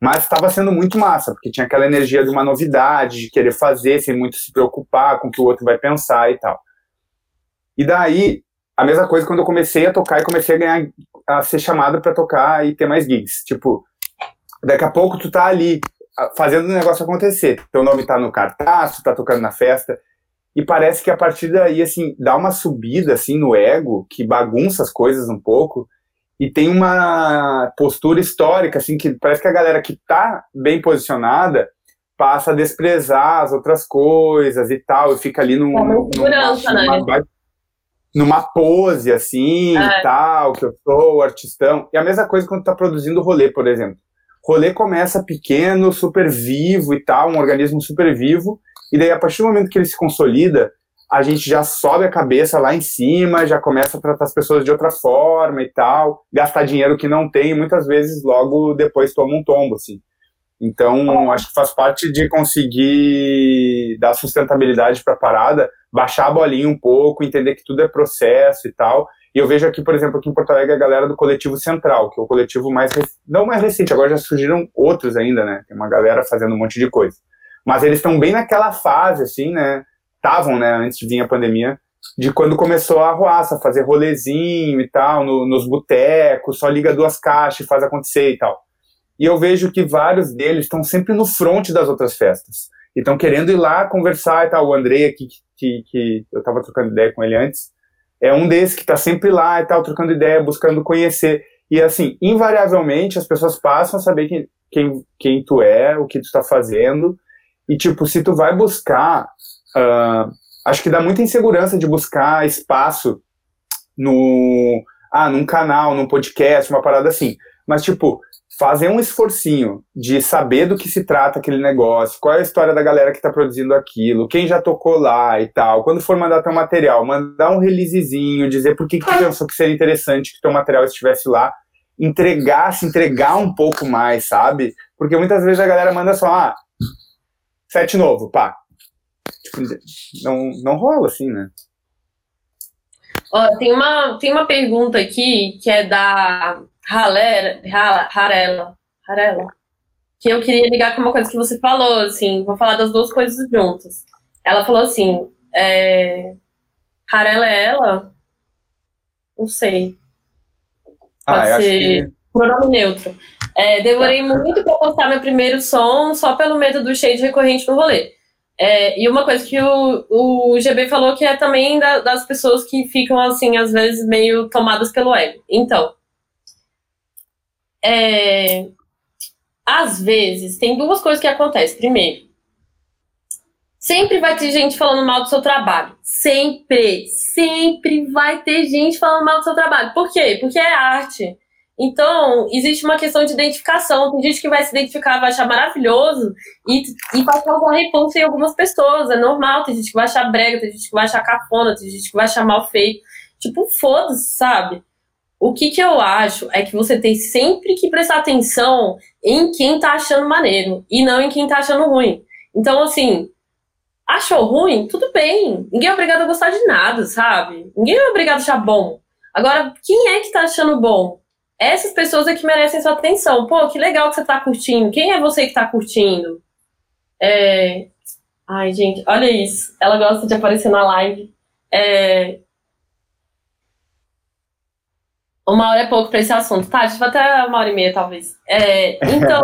[SPEAKER 2] mas estava sendo muito massa, porque tinha aquela energia de uma novidade, de querer fazer, sem muito se preocupar com o que o outro vai pensar e tal. E daí, a mesma coisa quando eu comecei a tocar e comecei a ganhar a ser chamado para tocar e ter mais gigs. Tipo, daqui a pouco tu tá ali fazendo o negócio acontecer. Teu nome tá no cartaz, tu tá tocando na festa. E parece que a partir daí, assim, dá uma subida, assim, no ego, que bagunça as coisas um pouco. E tem uma postura histórica, assim, que parece que a galera que tá bem posicionada passa a desprezar as outras coisas e tal, e fica ali num,
[SPEAKER 1] num, numa,
[SPEAKER 2] né? numa pose assim é. e tal, que eu sou artistão. E a mesma coisa quando tá produzindo rolê, por exemplo. Rolê começa pequeno, super vivo e tal, um organismo super vivo, e daí a partir do momento que ele se consolida, a gente já sobe a cabeça lá em cima, já começa a tratar as pessoas de outra forma e tal, gastar dinheiro que não tem, e muitas vezes logo depois toma um tombo, assim. Então, acho que faz parte de conseguir dar sustentabilidade para a parada, baixar a bolinha um pouco, entender que tudo é processo e tal. E eu vejo aqui, por exemplo, aqui em Porto Alegre, a galera do Coletivo Central, que é o coletivo mais, não mais recente, agora já surgiram outros ainda, né? Tem uma galera fazendo um monte de coisa. Mas eles estão bem naquela fase, assim, né? Estavam, né, antes de vir a pandemia, de quando começou a arruaça, fazer rolezinho e tal, no, nos botecos, só liga duas caixas e faz acontecer e tal. E eu vejo que vários deles estão sempre no front das outras festas. Estão querendo ir lá conversar e tal. O Andrei aqui, que, que eu estava trocando ideia com ele antes, é um desses que está sempre lá e tal, trocando ideia, buscando conhecer. E assim, invariavelmente as pessoas passam a saber quem, quem, quem tu é, o que tu está fazendo. E tipo, se tu vai buscar, uh, acho que dá muita insegurança de buscar espaço no ah, num canal, num podcast, uma parada assim. Mas, tipo, fazer um esforcinho de saber do que se trata aquele negócio, qual é a história da galera que está produzindo aquilo, quem já tocou lá e tal. Quando for mandar teu material, mandar um releasezinho, dizer por que, que tu pensou que seria interessante que teu material estivesse lá, entregar, se entregar um pouco mais, sabe? Porque muitas vezes a galera manda só, ah, set novo, pá. Tipo, não, não rola assim, né?
[SPEAKER 1] Ó, tem uma, tem uma pergunta aqui que é da Harela, Harela, Harela, que eu queria ligar com uma coisa que você falou, assim, vou falar das duas coisas juntas. Ela falou assim, é, Harela é ela? Não sei.
[SPEAKER 2] Ah, Pode ah, ser que...
[SPEAKER 1] pronome neutro. É, demorei muito para postar meu primeiro som só pelo medo do shade recorrente no rolê. É, e uma coisa que o, o GB falou que é também da, das pessoas que ficam, assim, às vezes meio tomadas pelo ego. Então, é, às vezes, tem duas coisas que acontecem. Primeiro, sempre vai ter gente falando mal do seu trabalho. Sempre, sempre vai ter gente falando mal do seu trabalho. Por quê? Porque é arte. Então, existe uma questão de identificação. Tem gente que vai se identificar, vai achar maravilhoso e, e vai causar repulsa em algumas pessoas. É normal. Tem gente que vai achar brega, tem gente que vai achar cafona, tem gente que vai achar mal feito. Tipo, foda-se, sabe? O que, que eu acho é que você tem sempre que prestar atenção em quem tá achando maneiro e não em quem tá achando ruim. Então, assim, achou ruim? Tudo bem. Ninguém é obrigado a gostar de nada, sabe? Ninguém é obrigado a achar bom. Agora, quem é que tá achando bom? Essas pessoas é que merecem sua atenção. Pô, que legal que você tá curtindo. Quem é você que tá curtindo? É... Ai, gente, olha isso. Ela gosta de aparecer na live. É... Uma hora é pouco para esse assunto, tá? A vai até uma hora e meia, talvez. É, então.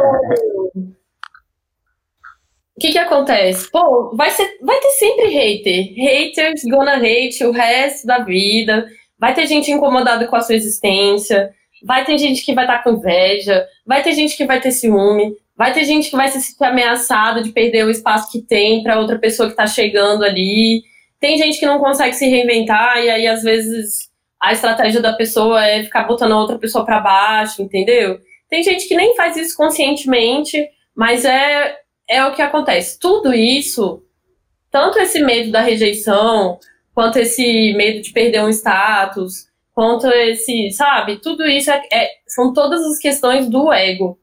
[SPEAKER 1] o que que acontece? Pô, vai, ser, vai ter sempre hater. Haters gonna hate o resto da vida. Vai ter gente incomodada com a sua existência. Vai ter gente que vai estar tá com inveja. Vai ter gente que vai ter ciúme. Vai ter gente que vai se sentir ameaçada de perder o espaço que tem para outra pessoa que está chegando ali. Tem gente que não consegue se reinventar e aí às vezes a estratégia da pessoa é ficar botando a outra pessoa para baixo, entendeu? Tem gente que nem faz isso conscientemente, mas é, é o que acontece. Tudo isso, tanto esse medo da rejeição, quanto esse medo de perder um status, quanto esse, sabe? Tudo isso é, é, são todas as questões do ego.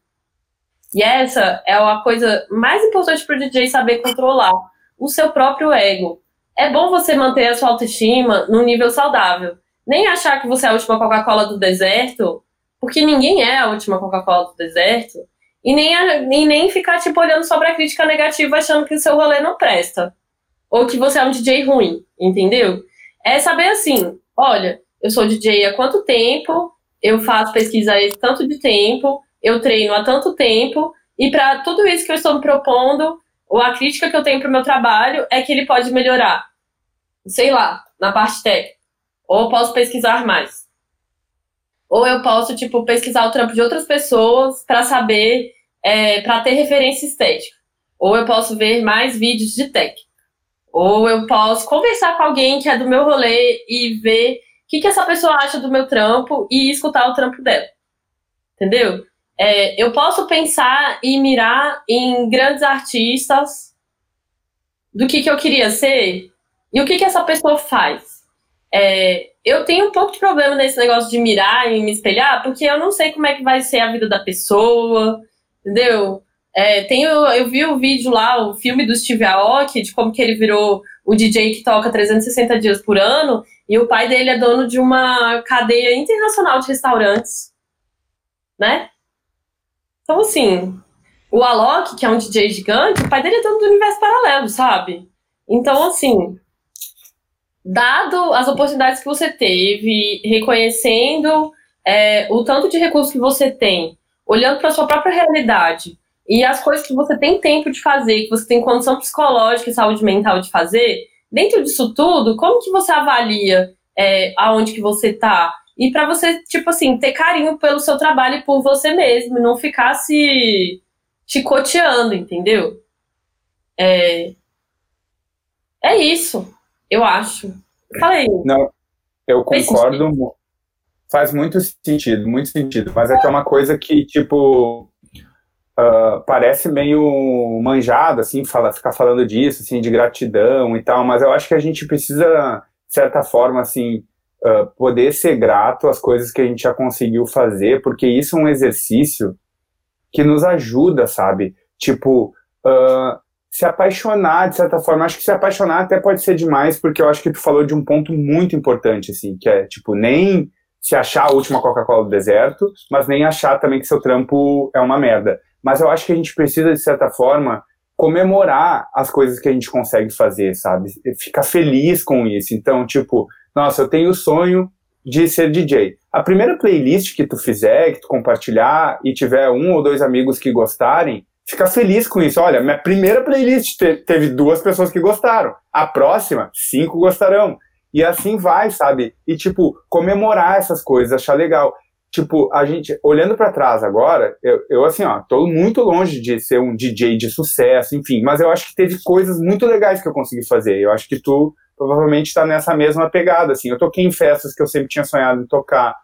[SPEAKER 1] E essa é a coisa mais importante para o DJ saber controlar o seu próprio ego. É bom você manter a sua autoestima num nível saudável nem achar que você é a última Coca-Cola do deserto, porque ninguém é a última Coca-Cola do deserto, e nem, e nem ficar tipo olhando só pra crítica negativa achando que o seu rolê não presta. Ou que você é um DJ ruim, entendeu? É saber assim, olha, eu sou DJ há quanto tempo, eu faço pesquisa há tanto de tempo, eu treino há tanto tempo, e para tudo isso que eu estou me propondo, ou a crítica que eu tenho pro meu trabalho é que ele pode melhorar. Sei lá, na parte técnica. Ou eu posso pesquisar mais. Ou eu posso, tipo, pesquisar o trampo de outras pessoas para saber, é, para ter referência estética. Ou eu posso ver mais vídeos de tech. Ou eu posso conversar com alguém que é do meu rolê e ver o que, que essa pessoa acha do meu trampo e escutar o trampo dela. Entendeu? É, eu posso pensar e mirar em grandes artistas do que, que eu queria ser e o que, que essa pessoa faz. É, eu tenho um pouco de problema nesse negócio de mirar e me espelhar, porque eu não sei como é que vai ser a vida da pessoa, entendeu? É, eu vi o vídeo lá, o filme do Steve Aoki, de como que ele virou o DJ que toca 360 dias por ano, e o pai dele é dono de uma cadeia internacional de restaurantes, né? Então, assim, o Alok, que é um DJ gigante, o pai dele é dono do universo paralelo, sabe? Então, assim, dado as oportunidades que você teve, reconhecendo é, o tanto de recursos que você tem, olhando para sua própria realidade e as coisas que você tem tempo de fazer, que você tem condição psicológica e saúde mental de fazer, dentro disso tudo, como que você avalia é, aonde que você está? E para você, tipo assim, ter carinho pelo seu trabalho e por você mesmo, e não ficar se chicoteando, entendeu? É, é isso eu acho. Falei.
[SPEAKER 2] Não, Eu concordo. Faz muito sentido, muito sentido. Mas é que é uma coisa que, tipo, uh, parece meio manjado, assim, fala, ficar falando disso, assim, de gratidão e tal, mas eu acho que a gente precisa, de certa forma, assim, uh, poder ser grato às coisas que a gente já conseguiu fazer, porque isso é um exercício que nos ajuda, sabe? Tipo, uh, se apaixonar, de certa forma. Acho que se apaixonar até pode ser demais, porque eu acho que tu falou de um ponto muito importante, assim, que é, tipo, nem se achar a última Coca-Cola do deserto, mas nem achar também que seu trampo é uma merda. Mas eu acho que a gente precisa, de certa forma, comemorar as coisas que a gente consegue fazer, sabe? Ficar feliz com isso. Então, tipo, nossa, eu tenho o sonho de ser DJ. A primeira playlist que tu fizer, que tu compartilhar e tiver um ou dois amigos que gostarem, fica feliz com isso. Olha, minha primeira playlist te teve duas pessoas que gostaram. A próxima, cinco gostarão. E assim vai, sabe? E, tipo, comemorar essas coisas, achar legal. Tipo, a gente, olhando para trás agora, eu, eu, assim, ó, tô muito longe de ser um DJ de sucesso, enfim, mas eu acho que teve coisas muito legais que eu consegui fazer. Eu acho que tu provavelmente está nessa mesma pegada, assim. Eu toquei em festas que eu sempre tinha sonhado em tocar,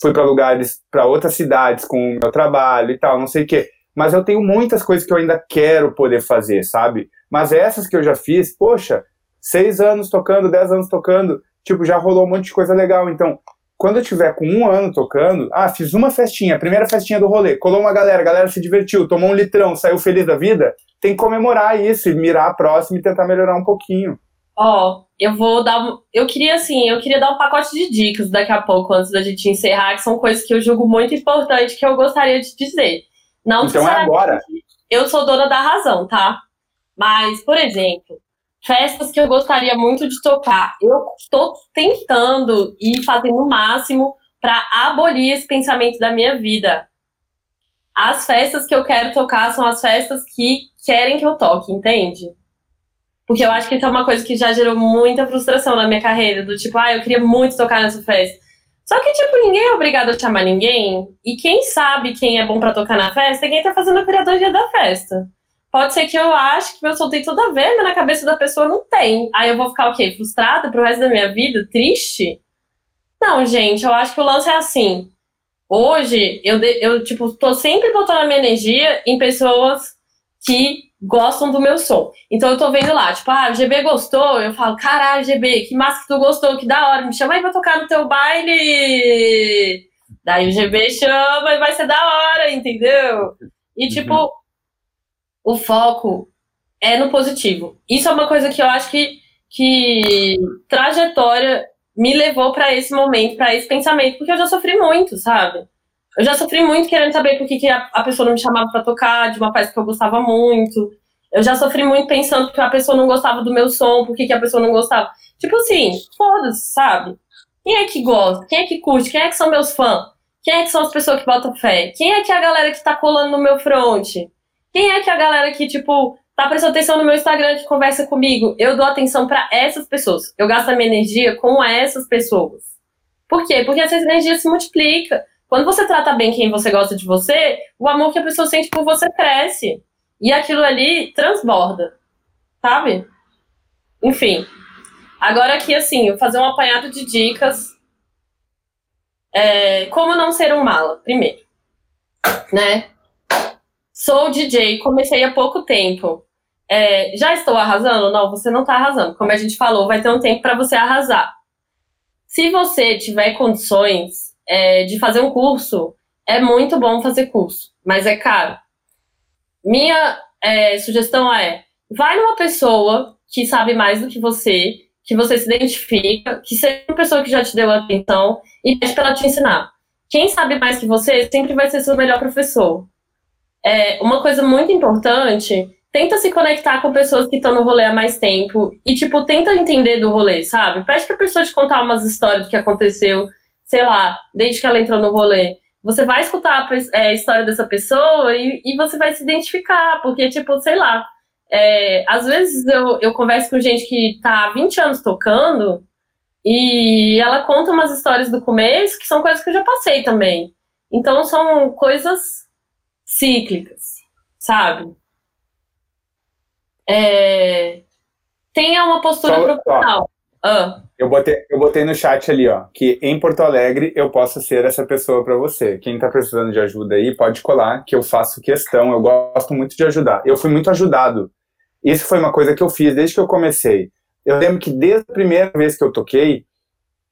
[SPEAKER 2] fui para lugares, para outras cidades com o meu trabalho e tal, não sei o quê. Mas eu tenho muitas coisas que eu ainda quero poder fazer, sabe? Mas essas que eu já fiz, poxa, seis anos tocando, dez anos tocando, tipo, já rolou um monte de coisa legal. Então, quando eu tiver com um ano tocando, ah, fiz uma festinha, primeira festinha do rolê, colou uma galera, a galera se divertiu, tomou um litrão, saiu feliz da vida, tem que comemorar isso e mirar a próxima e tentar melhorar um pouquinho.
[SPEAKER 1] Ó, eu vou dar. Eu queria, assim, eu queria dar um pacote de dicas daqui a pouco, antes da gente encerrar, que são coisas que eu julgo muito importante que eu gostaria de dizer. Não
[SPEAKER 2] então é agora.
[SPEAKER 1] Eu sou dona da razão, tá? Mas, por exemplo, festas que eu gostaria muito de tocar. Eu estou tentando e fazendo o máximo para abolir esse pensamento da minha vida. As festas que eu quero tocar são as festas que querem que eu toque, entende? Porque eu acho que isso é uma coisa que já gerou muita frustração na minha carreira, do tipo, ah, eu queria muito tocar nessa festa. Só que, tipo, ninguém é obrigado a chamar ninguém. E quem sabe quem é bom para tocar na festa é quem tá fazendo a curadoria da festa. Pode ser que eu ache que meu som tem tudo a ver, mas na cabeça da pessoa não tem. Aí eu vou ficar o quê? Frustrada pro resto da minha vida? Triste? Não, gente, eu acho que o lance é assim. Hoje, eu, eu tipo, tô sempre botando a minha energia em pessoas que gostam do meu som. Então eu tô vendo lá, tipo, ah, o GB gostou, eu falo, caralho, GB, que massa que tu gostou, que da hora, me chama aí pra tocar no teu baile. Daí o GB chama e vai ser da hora, entendeu? E uhum. tipo, uhum. o foco é no positivo. Isso é uma coisa que eu acho que, que trajetória me levou para esse momento, para esse pensamento, porque eu já sofri muito, sabe? Eu já sofri muito querendo saber por que, a pessoa não me chamava para tocar de uma peça que eu gostava muito. Eu já sofri muito pensando que a pessoa não gostava do meu som, por que, que a pessoa não gostava. Tipo assim, foda-se, sabe? Quem é que gosta? Quem é que curte? Quem é que são meus fãs? Quem é que são as pessoas que botam fé? Quem é que é a galera que tá colando no meu front? Quem é que é a galera que, tipo, tá prestando atenção no meu Instagram, que conversa comigo? Eu dou atenção para essas pessoas. Eu gasto a minha energia com essas pessoas. Por quê? Porque essa energia se multiplica. Quando você trata bem quem você gosta de você, o amor que a pessoa sente por você cresce. E aquilo ali transborda. Sabe? Enfim. Agora aqui, assim, eu vou fazer um apanhado de dicas. É, como não ser um mala, primeiro. Né? Sou DJ, comecei há pouco tempo. É, já estou arrasando? Não, você não está arrasando. Como a gente falou, vai ter um tempo para você arrasar. Se você tiver condições, é, de fazer um curso, é muito bom fazer curso, mas é caro. Minha é, sugestão é: vai numa pessoa que sabe mais do que você, que você se identifica, que seja uma pessoa que já te deu atenção e pede para ela te ensinar. Quem sabe mais que você sempre vai ser seu melhor professor. É, uma coisa muito importante tenta se conectar com pessoas que estão no rolê há mais tempo e, tipo, tenta entender do rolê, sabe? Pede pra pessoa te contar umas histórias do que aconteceu sei lá, desde que ela entrou no rolê, você vai escutar a, é, a história dessa pessoa e, e, você vai se identificar, porque, tipo, sei lá, é, às vezes eu, eu converso com gente que tá há 20 anos tocando e ela conta umas histórias do começo que são coisas que eu já passei também. Então são coisas cíclicas, sabe? É, tenha uma postura Só, profissional. Ah.
[SPEAKER 2] Eu botei, eu botei no chat ali, ó, que em Porto Alegre eu posso ser essa pessoa para você. Quem tá precisando de ajuda aí, pode colar, que eu faço questão. Eu gosto muito de ajudar. Eu fui muito ajudado. Isso foi uma coisa que eu fiz desde que eu comecei. Eu lembro que desde a primeira vez que eu toquei,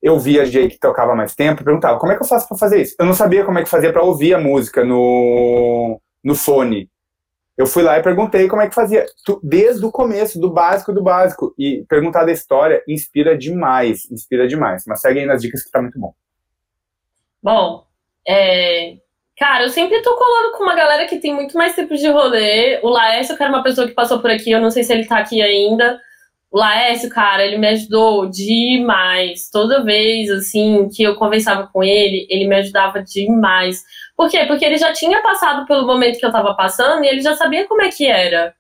[SPEAKER 2] eu via gente que tocava mais tempo e perguntava como é que eu faço para fazer isso. Eu não sabia como é que fazia para ouvir a música no, no fone. Eu fui lá e perguntei como é que fazia. Desde o começo, do básico do básico. E perguntar da história inspira demais, inspira demais. Mas segue aí nas dicas que tá muito bom.
[SPEAKER 1] Bom, é... Cara, eu sempre tô colando com uma galera que tem muito mais tempo de rolê. O Laércio, que era uma pessoa que passou por aqui, eu não sei se ele tá aqui ainda. O Laércio, cara, ele me ajudou demais. Toda vez, assim, que eu conversava com ele, ele me ajudava demais. Por quê? Porque ele já tinha passado pelo momento que eu tava passando e ele já sabia como é que era.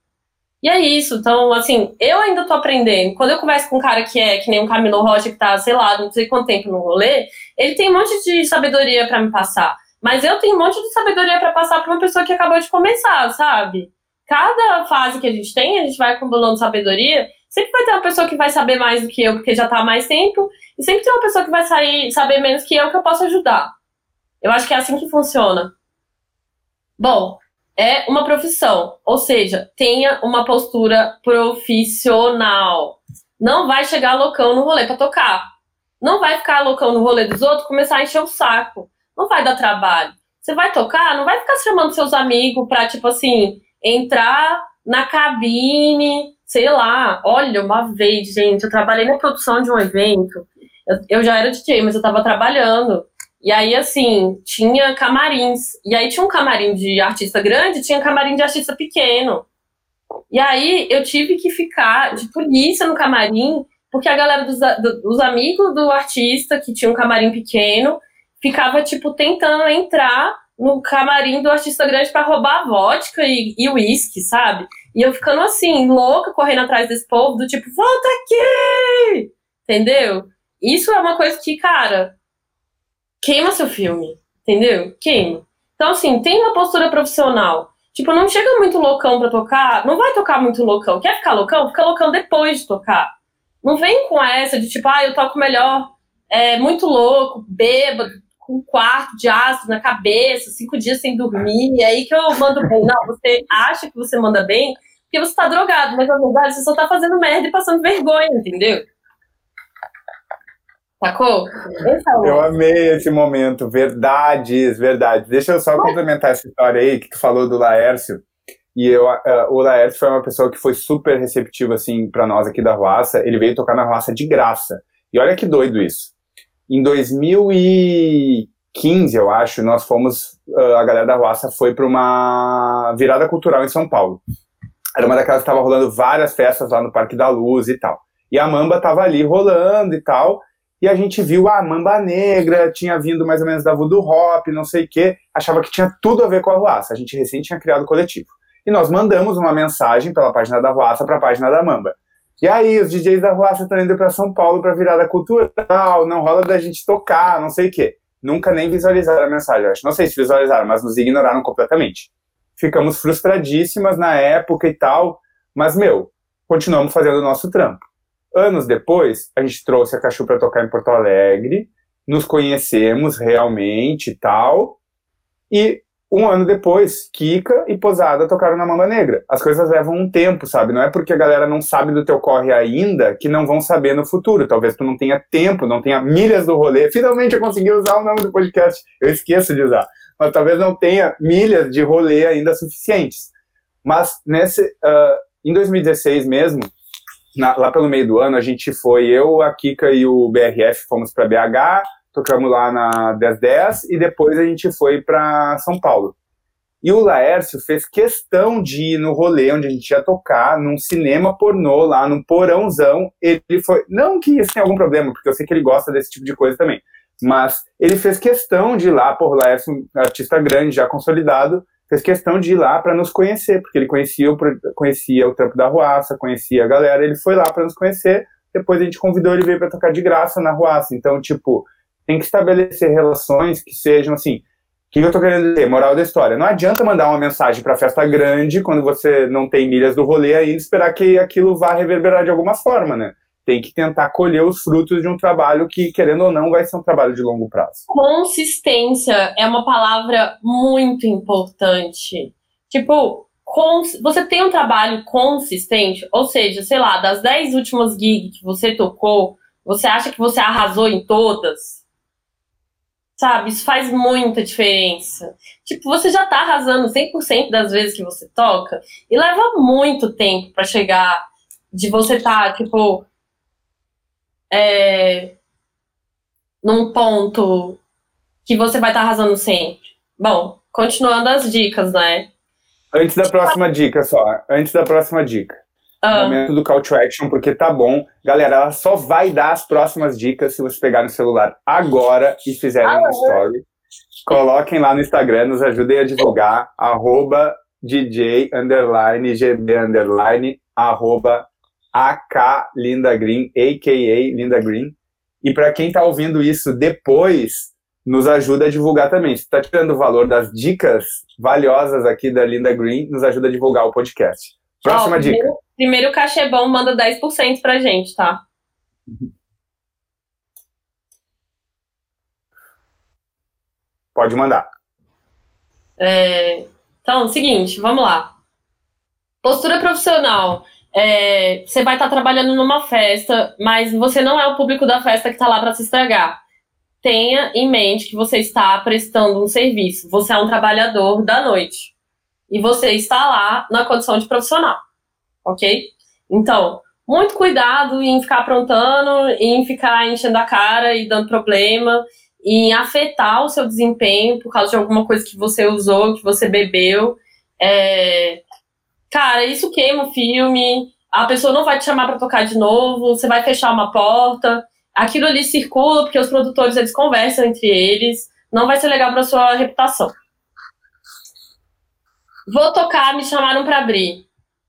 [SPEAKER 1] E é isso. Então, assim, eu ainda tô aprendendo. Quando eu converso com um cara que é que nem um Camilo Rocha, que tá, sei lá, não sei quanto tempo no rolê, ele tem um monte de sabedoria para me passar. Mas eu tenho um monte de sabedoria para passar pra uma pessoa que acabou de começar, sabe? Cada fase que a gente tem, a gente vai acumulando sabedoria. Sempre vai ter uma pessoa que vai saber mais do que eu, porque já tá há mais tempo. E sempre tem uma pessoa que vai sair, saber menos que eu, que eu posso ajudar. Eu acho que é assim que funciona. Bom, é uma profissão, ou seja, tenha uma postura profissional. Não vai chegar loucão no rolê para tocar. Não vai ficar loucão no rolê dos outros, começar a encher o saco. Não vai dar trabalho. Você vai tocar, não vai ficar chamando seus amigos pra, tipo assim, entrar na cabine, sei lá. Olha, uma vez, gente, eu trabalhei na produção de um evento. Eu, eu já era DJ, mas eu tava trabalhando. E aí, assim, tinha camarins. E aí tinha um camarim de artista grande tinha um camarim de artista pequeno. E aí eu tive que ficar de polícia no camarim, porque a galera dos, dos amigos do artista, que tinha um camarim pequeno, ficava, tipo, tentando entrar no camarim do artista grande para roubar vodka e uísque, sabe? E eu ficando assim, louca, correndo atrás desse povo, do tipo, volta aqui! Entendeu? Isso é uma coisa que, cara, queima seu filme, entendeu? Queima. Então, assim, tem uma postura profissional. Tipo, não chega muito loucão pra tocar, não vai tocar muito loucão. Quer ficar loucão? Fica loucão depois de tocar. Não vem com essa de tipo, ah, eu toco melhor, é muito louco, bêbado, com um quarto de ácido na cabeça, cinco dias sem dormir, e aí que eu mando bem. Não, você acha que você manda bem porque você tá drogado, mas na verdade você só tá fazendo merda e passando vergonha, entendeu? Sacou?
[SPEAKER 2] É eu amei esse momento. Verdades, verdades. Deixa eu só complementar essa história aí que tu falou do Laércio. E eu, uh, o Laércio foi uma pessoa que foi super receptiva, assim, para nós aqui da Ruaça. Ele veio tocar na Ruaça de graça. E olha que doido isso. Em 2015, eu acho, nós fomos, uh, a galera da Ruaça foi para uma virada cultural em São Paulo. Era uma daquelas que estava rolando várias festas lá no Parque da Luz e tal. E a Mamba tava ali rolando e tal e a gente viu a ah, Mamba Negra, tinha vindo mais ou menos da Voodoo Hop, não sei o quê, achava que tinha tudo a ver com a Ruaça. A gente recém tinha criado o coletivo. E nós mandamos uma mensagem pela página da Ruaça para a página da Mamba. E aí, os DJs da Ruaça estão indo para São Paulo para virada cultural, não rola da gente tocar, não sei o quê. Nunca nem visualizaram a mensagem, acho. Não sei se visualizaram, mas nos ignoraram completamente. Ficamos frustradíssimas na época e tal, mas, meu, continuamos fazendo o nosso trampo. Anos depois, a gente trouxe a Cachu para tocar em Porto Alegre, nos conhecemos realmente e tal. E um ano depois, Kika e Posada tocaram na Mamba Negra. As coisas levam um tempo, sabe? Não é porque a galera não sabe do teu corre ainda que não vão saber no futuro. Talvez tu não tenha tempo, não tenha milhas do rolê. Finalmente eu consegui usar o nome do podcast. Eu esqueço de usar. Mas talvez não tenha milhas de rolê ainda suficientes. Mas nesse, uh, em 2016 mesmo, na, lá pelo meio do ano, a gente foi, eu, a Kika e o BRF fomos para BH, tocamos lá na 1010 e depois a gente foi para São Paulo. E o Laércio fez questão de ir no rolê onde a gente ia tocar, num cinema pornô lá, num porãozão. Ele foi. Não que isso tenha algum problema, porque eu sei que ele gosta desse tipo de coisa também. Mas ele fez questão de ir lá, por Laércio, um artista grande, já consolidado, fez questão de ir lá para nos conhecer, porque ele conhecia o, conhecia o trampo da Ruaça, conhecia a galera, ele foi lá para nos conhecer, depois a gente convidou ele veio para tocar de graça na Ruaça. Então, tipo, tem que estabelecer relações que sejam assim. O que eu tô querendo dizer? Moral da história. Não adianta mandar uma mensagem para festa grande quando você não tem milhas do rolê ainda esperar que aquilo vá reverberar de alguma forma, né? tem que tentar colher os frutos de um trabalho que, querendo ou não, vai ser um trabalho de longo prazo.
[SPEAKER 1] Consistência é uma palavra muito importante. Tipo, você tem um trabalho consistente, ou seja, sei lá, das 10 últimas gigs que você tocou, você acha que você arrasou em todas? Sabe, isso faz muita diferença. Tipo, você já tá arrasando 100% das vezes que você toca, e leva muito tempo para chegar de você tá, tipo, é, num ponto que você vai estar tá arrasando sempre. Bom, continuando as dicas, né?
[SPEAKER 2] Antes da próxima dica, só. Antes da próxima dica. Ah. Momento do call to action, porque tá bom. Galera, ela só vai dar as próximas dicas se você pegar no celular agora e fizerem ah, uma story. Coloquem lá no Instagram, nos ajudem a divulgar, arroba DJ underline GB underline arroba AK Linda Green, a.k.a. Linda Green. E para quem está ouvindo isso depois, nos ajuda a divulgar também. Se está tirando o valor das dicas valiosas aqui da Linda Green, nos ajuda a divulgar o podcast. Próxima Ó,
[SPEAKER 1] dica.
[SPEAKER 2] Primeiro,
[SPEAKER 1] primeiro cachê bom manda 10% pra gente, tá?
[SPEAKER 2] Pode mandar.
[SPEAKER 1] É, então, seguinte, vamos lá. Postura profissional. É, você vai estar tá trabalhando numa festa, mas você não é o público da festa que está lá para se estragar tenha em mente que você está prestando um serviço. Você é um trabalhador da noite. E você está lá na condição de profissional. Ok? Então, muito cuidado em ficar aprontando, em ficar enchendo a cara e dando problema, em afetar o seu desempenho por causa de alguma coisa que você usou, que você bebeu. É... Cara, isso queima o filme. A pessoa não vai te chamar para tocar de novo, você vai fechar uma porta aquilo ali circula porque os produtores eles conversam entre eles, não vai ser legal para sua reputação. Vou tocar, me chamaram para abrir.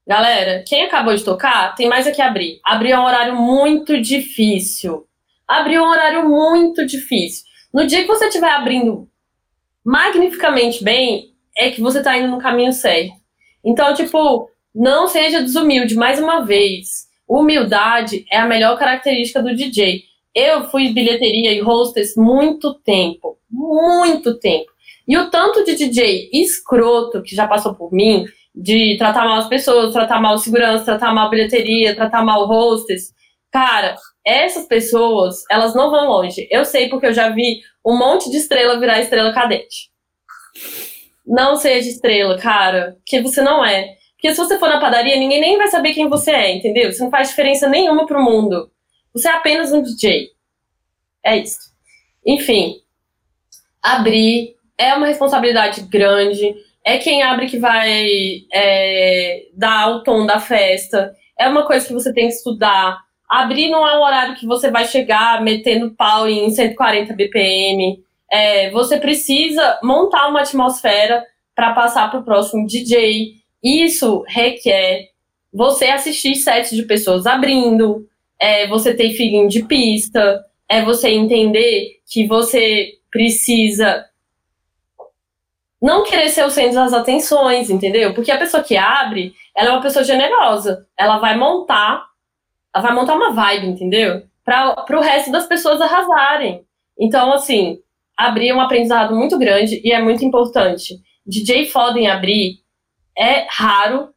[SPEAKER 1] Galera, quem acabou de tocar, tem mais aqui abrir. Abrir é um horário muito difícil. Abrir é um horário muito difícil. No dia que você estiver abrindo magnificamente bem, é que você tá indo no caminho certo. Então, tipo, não seja desumilde. Mais uma vez, humildade é a melhor característica do DJ. Eu fui bilheteria e hostess muito tempo, muito tempo. E o tanto de DJ escroto que já passou por mim, de tratar mal as pessoas, tratar mal segurança, tratar mal bilheteria, tratar mal hostess, cara, essas pessoas, elas não vão longe. Eu sei porque eu já vi um monte de estrela virar estrela cadete. Não seja estrela, cara, que você não é. Porque se você for na padaria, ninguém nem vai saber quem você é, entendeu? Você não faz diferença nenhuma pro mundo. Você é apenas um DJ. É isso. Enfim, abrir é uma responsabilidade grande. É quem abre que vai é, dar o tom da festa. É uma coisa que você tem que estudar. Abrir não é um horário que você vai chegar metendo pau em 140 BPM. É, você precisa montar uma atmosfera para passar para o próximo DJ. Isso requer você assistir sets de pessoas abrindo, é você ter feeling de pista, é você entender que você precisa não querer ser o centro das atenções, entendeu? Porque a pessoa que abre, ela é uma pessoa generosa. Ela vai montar, ela vai montar uma vibe, entendeu? Para o resto das pessoas arrasarem. Então, assim, abrir é um aprendizado muito grande e é muito importante. DJ foda em abrir é raro.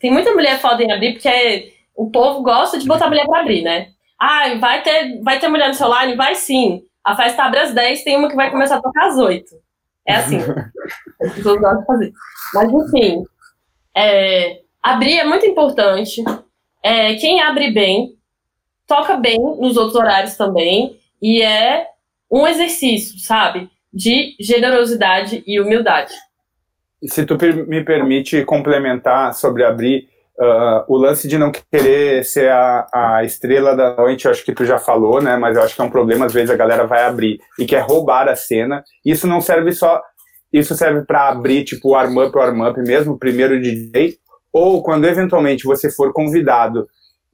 [SPEAKER 1] Tem muita mulher foda em abrir porque o povo gosta de botar mulher pra abrir, né? Ah, vai ter, vai ter mulher no seu line? Vai sim. A festa abre às 10, tem uma que vai começar a tocar às 8. É assim. As pessoas gostam de fazer. Mas, enfim, é, abrir é muito importante. É, quem abre bem, toca bem nos outros horários também. E é um exercício, sabe? De generosidade e humildade.
[SPEAKER 2] Se tu me permite complementar sobre abrir, Uh, o lance de não querer ser a, a estrela da noite, eu acho que tu já falou, né? Mas eu acho que é um problema, às vezes a galera vai abrir e quer roubar a cena. Isso não serve só. Isso serve para abrir, tipo, o arm-up, o arm-up mesmo, primeiro DJ, ou quando eventualmente você for convidado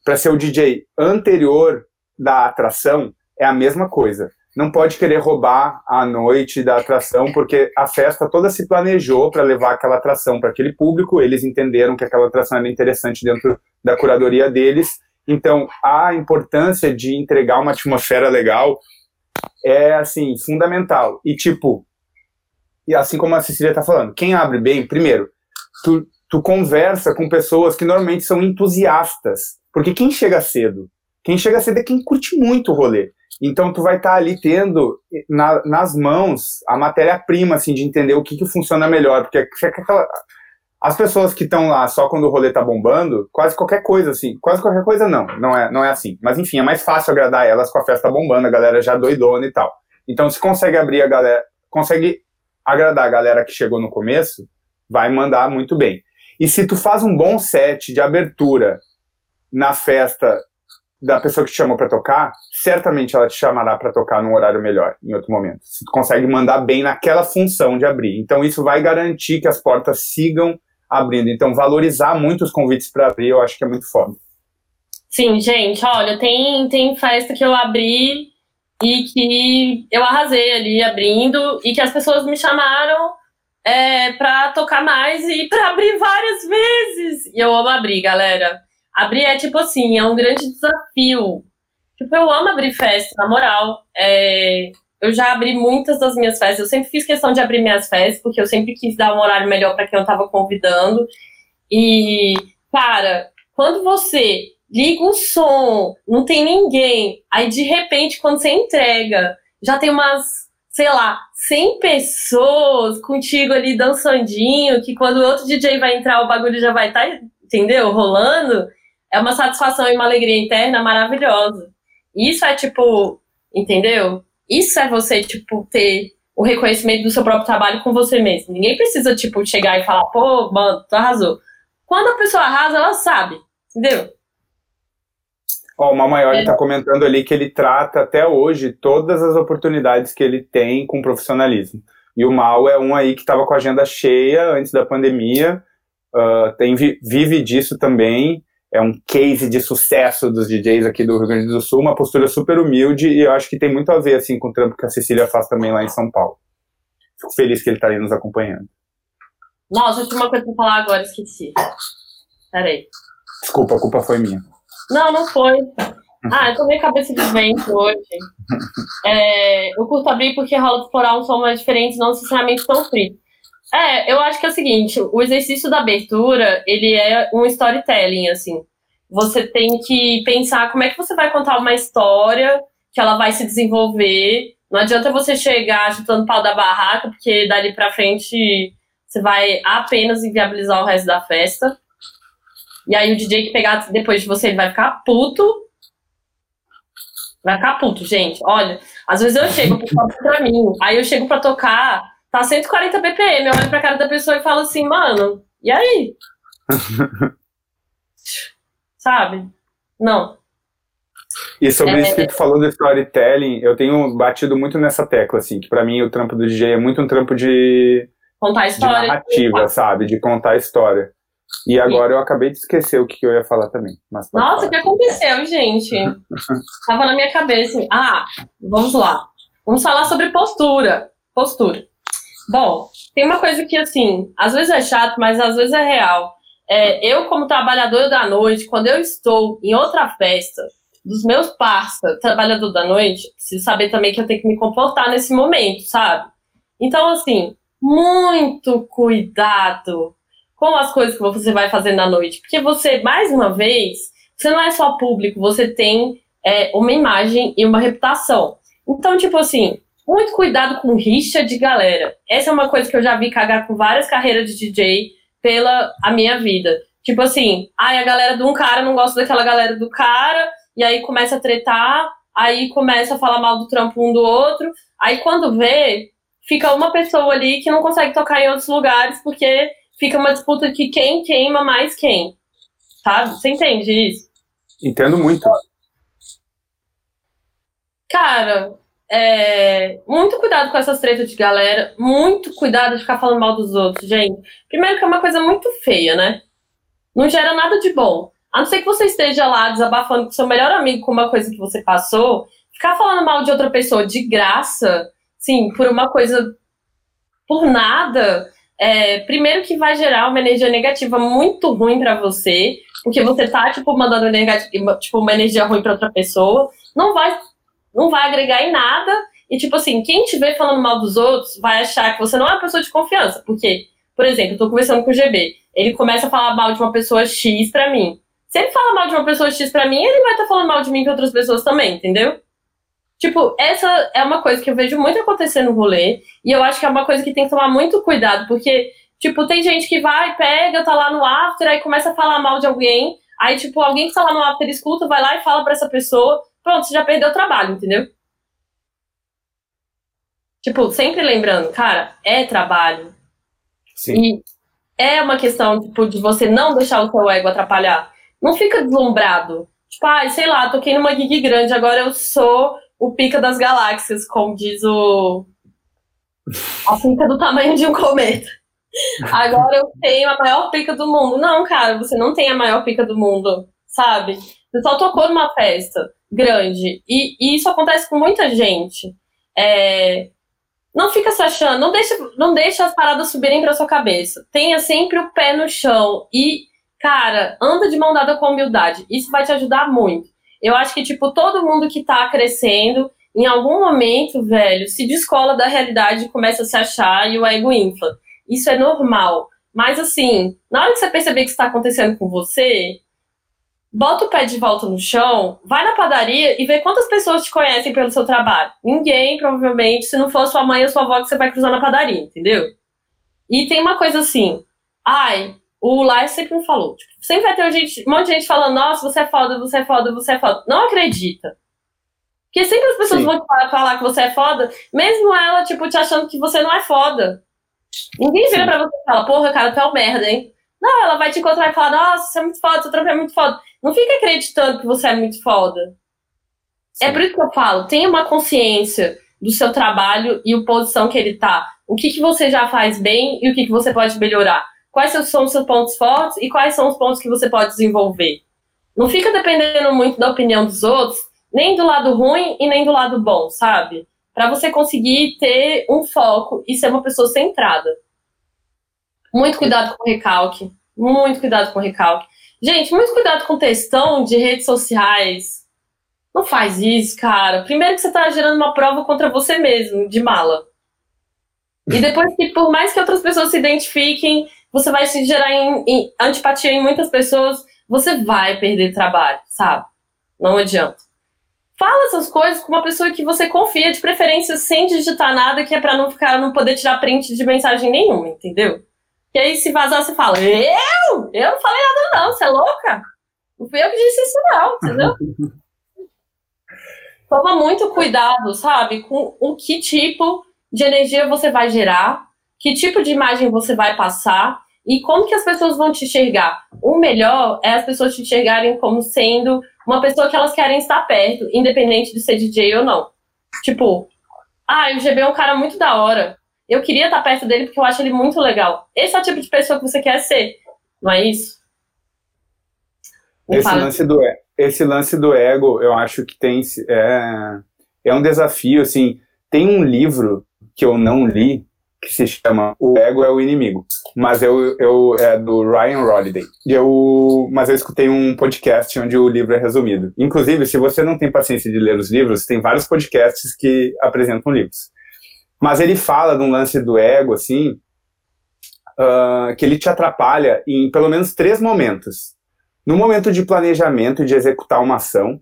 [SPEAKER 2] para ser o DJ anterior da atração, é a mesma coisa não pode querer roubar a noite da atração, porque a festa toda se planejou para levar aquela atração para aquele público, eles entenderam que aquela atração era interessante dentro da curadoria deles, Então, a importância de entregar uma atmosfera legal é, assim, fundamental. E, tipo, e assim como a Cecília está falando, quem abre bem, primeiro, tu, tu conversa com pessoas que normalmente são entusiastas. Porque quem chega cedo? Quem chega cedo é quem curte muito o rolê. Então tu vai estar tá ali tendo na, nas mãos a matéria-prima, assim, de entender o que, que funciona melhor. Porque aquela, as pessoas que estão lá só quando o rolê tá bombando, quase qualquer coisa, assim, quase qualquer coisa não, não é, não é assim. Mas enfim, é mais fácil agradar elas com a festa bombando, a galera já doidona e tal. Então se consegue abrir a galera, consegue agradar a galera que chegou no começo, vai mandar muito bem. E se tu faz um bom set de abertura na festa da pessoa que te chamou para tocar, certamente ela te chamará para tocar num horário melhor, em outro momento. Se tu consegue mandar bem naquela função de abrir. Então isso vai garantir que as portas sigam abrindo. Então, valorizar muito os convites para abrir, eu acho que é muito foda.
[SPEAKER 1] Sim, gente, olha, tem, tem festa que eu abri e que eu arrasei ali abrindo e que as pessoas me chamaram é, para tocar mais e para abrir várias vezes. E eu amo abrir, galera. Abrir é tipo assim, é um grande desafio. Tipo, eu amo abrir festa, na moral. É, eu já abri muitas das minhas festas. Eu sempre fiz questão de abrir minhas festas, porque eu sempre quis dar um horário melhor para quem eu estava convidando. E, cara, quando você liga o som, não tem ninguém, aí de repente, quando você entrega, já tem umas, sei lá, 100 pessoas contigo ali dançandinho, que quando outro DJ vai entrar, o bagulho já vai estar, tá, entendeu? Rolando. É uma satisfação e uma alegria interna maravilhosa. Isso é tipo, entendeu? Isso é você, tipo, ter o reconhecimento do seu próprio trabalho com você mesmo. Ninguém precisa, tipo, chegar e falar, pô, mano, tu arrasou. Quando a pessoa arrasa, ela sabe, entendeu?
[SPEAKER 2] Ó, o Maior está é. comentando ali que ele trata até hoje todas as oportunidades que ele tem com profissionalismo. E o Mal é um aí que estava com a agenda cheia antes da pandemia, uh, tem, vive disso também, é um case de sucesso dos DJs aqui do Rio Grande do Sul, uma postura super humilde e eu acho que tem muito a ver assim com o trampo que a Cecília faz também lá em São Paulo. Fico feliz que ele está aí nos acompanhando.
[SPEAKER 1] Nossa, eu tinha uma coisa para falar agora, esqueci. Peraí.
[SPEAKER 2] Desculpa, a culpa foi minha.
[SPEAKER 1] Não, não foi. Ah, eu tô meio cabeça de vento hoje. É, eu curto abrir porque rola explorar um som mais diferente, não necessariamente tão frio. É, eu acho que é o seguinte, o exercício da abertura, ele é um storytelling, assim. Você tem que pensar como é que você vai contar uma história que ela vai se desenvolver. Não adianta você chegar chutando pau da barraca, porque dali pra frente você vai apenas inviabilizar o resto da festa. E aí o DJ que pegar depois de você, ele vai ficar puto. Vai ficar puto, gente. Olha, às vezes eu chego pra mim, aí eu chego pra tocar Tá 140 BPM. Eu olho pra cara da pessoa e falo assim, mano, e aí? Sabe? Não.
[SPEAKER 2] E sobre é... isso que tu falou do storytelling, eu tenho batido muito nessa tecla, assim, que para mim o trampo do DJ é muito um trampo de.
[SPEAKER 1] Contar história.
[SPEAKER 2] De narrativa, de... sabe? De contar história. E agora Sim. eu acabei de esquecer o que eu ia falar também.
[SPEAKER 1] Nossa, o que aconteceu, gente? Tava na minha cabeça. Ah, vamos lá. Vamos falar sobre postura. Postura. Bom, tem uma coisa que, assim, às vezes é chato, mas às vezes é real. É, eu, como trabalhadora da noite, quando eu estou em outra festa, dos meus parceiros, trabalhador da noite, preciso saber também que eu tenho que me comportar nesse momento, sabe? Então, assim, muito cuidado com as coisas que você vai fazer na noite. Porque você, mais uma vez, você não é só público, você tem é, uma imagem e uma reputação. Então, tipo assim, muito cuidado com rixa de galera. Essa é uma coisa que eu já vi cagar com várias carreiras de DJ pela a minha vida. Tipo assim, ai, a galera de um cara não gosta daquela galera do cara, e aí começa a tretar, aí começa a falar mal do trampo um do outro, aí quando vê, fica uma pessoa ali que não consegue tocar em outros lugares, porque fica uma disputa de quem queima mais quem. Sabe? Você entende isso?
[SPEAKER 2] Entendo muito.
[SPEAKER 1] Cara, é, muito cuidado com essas tretas de galera. Muito cuidado de ficar falando mal dos outros, gente. Primeiro que é uma coisa muito feia, né? Não gera nada de bom. A não ser que você esteja lá desabafando com seu melhor amigo com uma coisa que você passou, ficar falando mal de outra pessoa de graça, sim, por uma coisa por nada, é, primeiro que vai gerar uma energia negativa muito ruim para você, porque você tá, tipo, mandando energia, tipo, uma energia ruim pra outra pessoa, não vai, não vai agregar em nada. E, tipo assim, quem te vê falando mal dos outros vai achar que você não é uma pessoa de confiança. Porque, por exemplo, eu tô conversando com o GB, ele começa a falar mal de uma pessoa X pra mim. Se ele fala mal de uma pessoa X pra mim, ele vai estar tá falando mal de mim pra outras pessoas também, entendeu? Tipo, essa é uma coisa que eu vejo muito acontecer no rolê, e eu acho que é uma coisa que tem que tomar muito cuidado, porque, tipo, tem gente que vai, pega, tá lá no after, aí começa a falar mal de alguém, aí, tipo, alguém que tá lá no after escuta, vai lá e fala pra essa pessoa, pronto, você já perdeu o trabalho, entendeu? Tipo, sempre lembrando, cara, é trabalho.
[SPEAKER 2] Sim.
[SPEAKER 1] E é uma questão, tipo, de você não deixar o seu ego atrapalhar. Não fica deslumbrado. Tipo, ai, ah, sei lá, toquei numa gig grande, agora eu sou o pica das galáxias, como diz o. A pica do tamanho de um cometa. Agora eu tenho a maior pica do mundo. Não, cara, você não tem a maior pica do mundo, sabe? Só tocou numa festa grande. E, e isso acontece com muita gente. É, não fica se achando, não deixa, não deixa as paradas subirem pra sua cabeça. Tenha sempre o pé no chão e, cara, anda de mão dada com humildade. Isso vai te ajudar muito. Eu acho que, tipo, todo mundo que tá crescendo, em algum momento, velho, se descola da realidade e começa a se achar e o ego infla. Isso é normal. Mas, assim, na hora que você perceber que isso tá acontecendo com você, bota o pé de volta no chão, vai na padaria e vê quantas pessoas te conhecem pelo seu trabalho. Ninguém, provavelmente, se não for sua mãe ou sua avó que você vai cruzar na padaria, entendeu? E tem uma coisa assim, ai, o Lai sempre me falou. Tipo, sempre vai ter gente, um monte de gente falando, nossa, você é foda, você é foda, você é foda. Não acredita. Porque sempre as pessoas Sim. vão falar que você é foda, mesmo ela, tipo, te achando que você não é foda. Ninguém vira Sim. pra você e fala, porra, cara, tu é um merda, hein? Não, ela vai te encontrar e falar, nossa, você é muito foda, seu trampo é muito foda. Não fica acreditando que você é muito foda. É Sim. É por isso que eu falo, tenha uma consciência do seu trabalho e a posição que ele tá. O que, que você já faz bem e o que, que você pode melhorar quais são os seus pontos fortes e quais são os pontos que você pode desenvolver. Não fica dependendo muito da opinião dos outros, nem do lado ruim e nem do lado bom, sabe? Para você conseguir ter um foco e ser uma pessoa centrada. Muito cuidado com recalque. Muito cuidado com recalque. Gente, muito cuidado com textão de redes sociais. Não faz isso, cara. Primeiro que você tá gerando uma prova contra você mesmo, de mala. E depois que, por mais que outras pessoas se identifiquem, você vai se gerar em, em, antipatia em muitas pessoas, você vai perder trabalho, sabe? Não adianta. Fala essas coisas com uma pessoa que você confia, de preferência sem digitar nada, que é para não ficar, não poder tirar print de mensagem nenhuma, entendeu? E aí, se vazar, você fala, eu? Eu não falei nada, não, você é louca? Não fui eu que disse isso, não, entendeu? Toma muito cuidado, sabe, com o que tipo de energia você vai gerar, que tipo de imagem você vai passar e como que as pessoas vão te enxergar? O melhor é as pessoas te enxergarem como sendo uma pessoa que elas querem estar perto, independente de ser DJ ou não. Tipo, ah, o GB é um cara muito da hora. Eu queria estar perto dele porque eu acho ele muito legal. Esse é o tipo de pessoa que você quer ser, não é isso?
[SPEAKER 2] esse lance, do, esse lance do ego, eu acho que tem é, é um desafio, assim, tem um livro que eu não li, que se chama O Ego é o Inimigo. Mas eu, eu é do Ryan Holiday. Eu, mas eu escutei um podcast onde o livro é resumido. Inclusive, se você não tem paciência de ler os livros, tem vários podcasts que apresentam livros. Mas ele fala de um lance do ego, assim, uh, que ele te atrapalha em pelo menos três momentos. No momento de planejamento, de executar uma ação,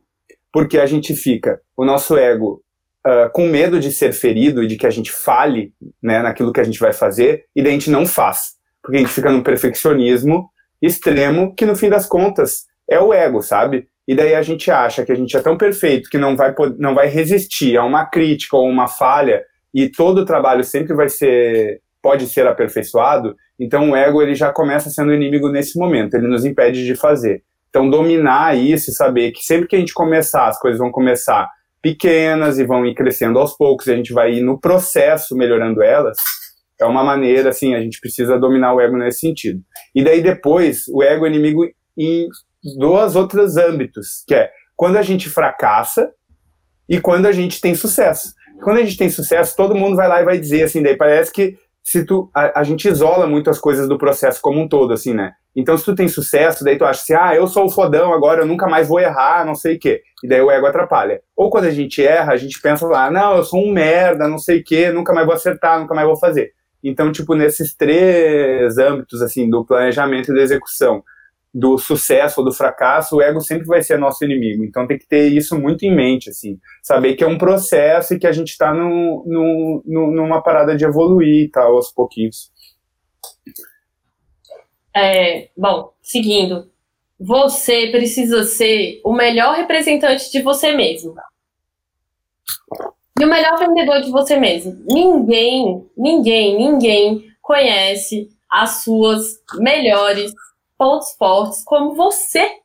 [SPEAKER 2] porque a gente fica, o nosso ego uh, com medo de ser ferido e de que a gente fale né, naquilo que a gente vai fazer, e daí a gente não faz. Porque a gente fica num perfeccionismo extremo que, no fim das contas, é o ego, sabe? E daí a gente acha que a gente é tão perfeito que não vai, não vai resistir a uma crítica ou uma falha, e todo trabalho sempre vai ser pode ser aperfeiçoado, então o ego ele já começa sendo inimigo nesse momento, ele nos impede de fazer. Então dominar isso e saber que sempre que a gente começar, as coisas vão começar pequenas e vão ir crescendo aos poucos, e a gente vai ir no processo melhorando elas, é uma maneira, assim, a gente precisa dominar o ego nesse sentido. E daí depois, o ego é inimigo em dois outros âmbitos, que é quando a gente fracassa e quando a gente tem sucesso. Quando a gente tem sucesso, todo mundo vai lá e vai dizer assim, daí parece que se tu, a, a, gente isola muito as coisas do processo como um todo, assim, né? Então, se tu tem sucesso, daí tu acha assim, ah, eu sou o fodão agora, eu nunca mais vou errar, não sei o quê. E daí o ego atrapalha. Ou quando a gente erra, a gente pensa lá, não, eu sou um merda, não sei o quê, nunca mais vou acertar, nunca mais vou fazer. Então, tipo, nesses três âmbitos, assim, do planejamento e da execução, do sucesso ou do fracasso, o ego sempre vai ser nosso inimigo. Então tem que ter isso muito em mente, assim. Saber que é um processo e que a gente está no, no, numa parada de evoluir e tal, aos pouquinhos.
[SPEAKER 1] É, bom, seguindo. Você precisa ser o melhor representante de você mesmo. E o melhor vendedor de você mesmo. Ninguém, ninguém, ninguém conhece as suas melhores pontos fortes como você.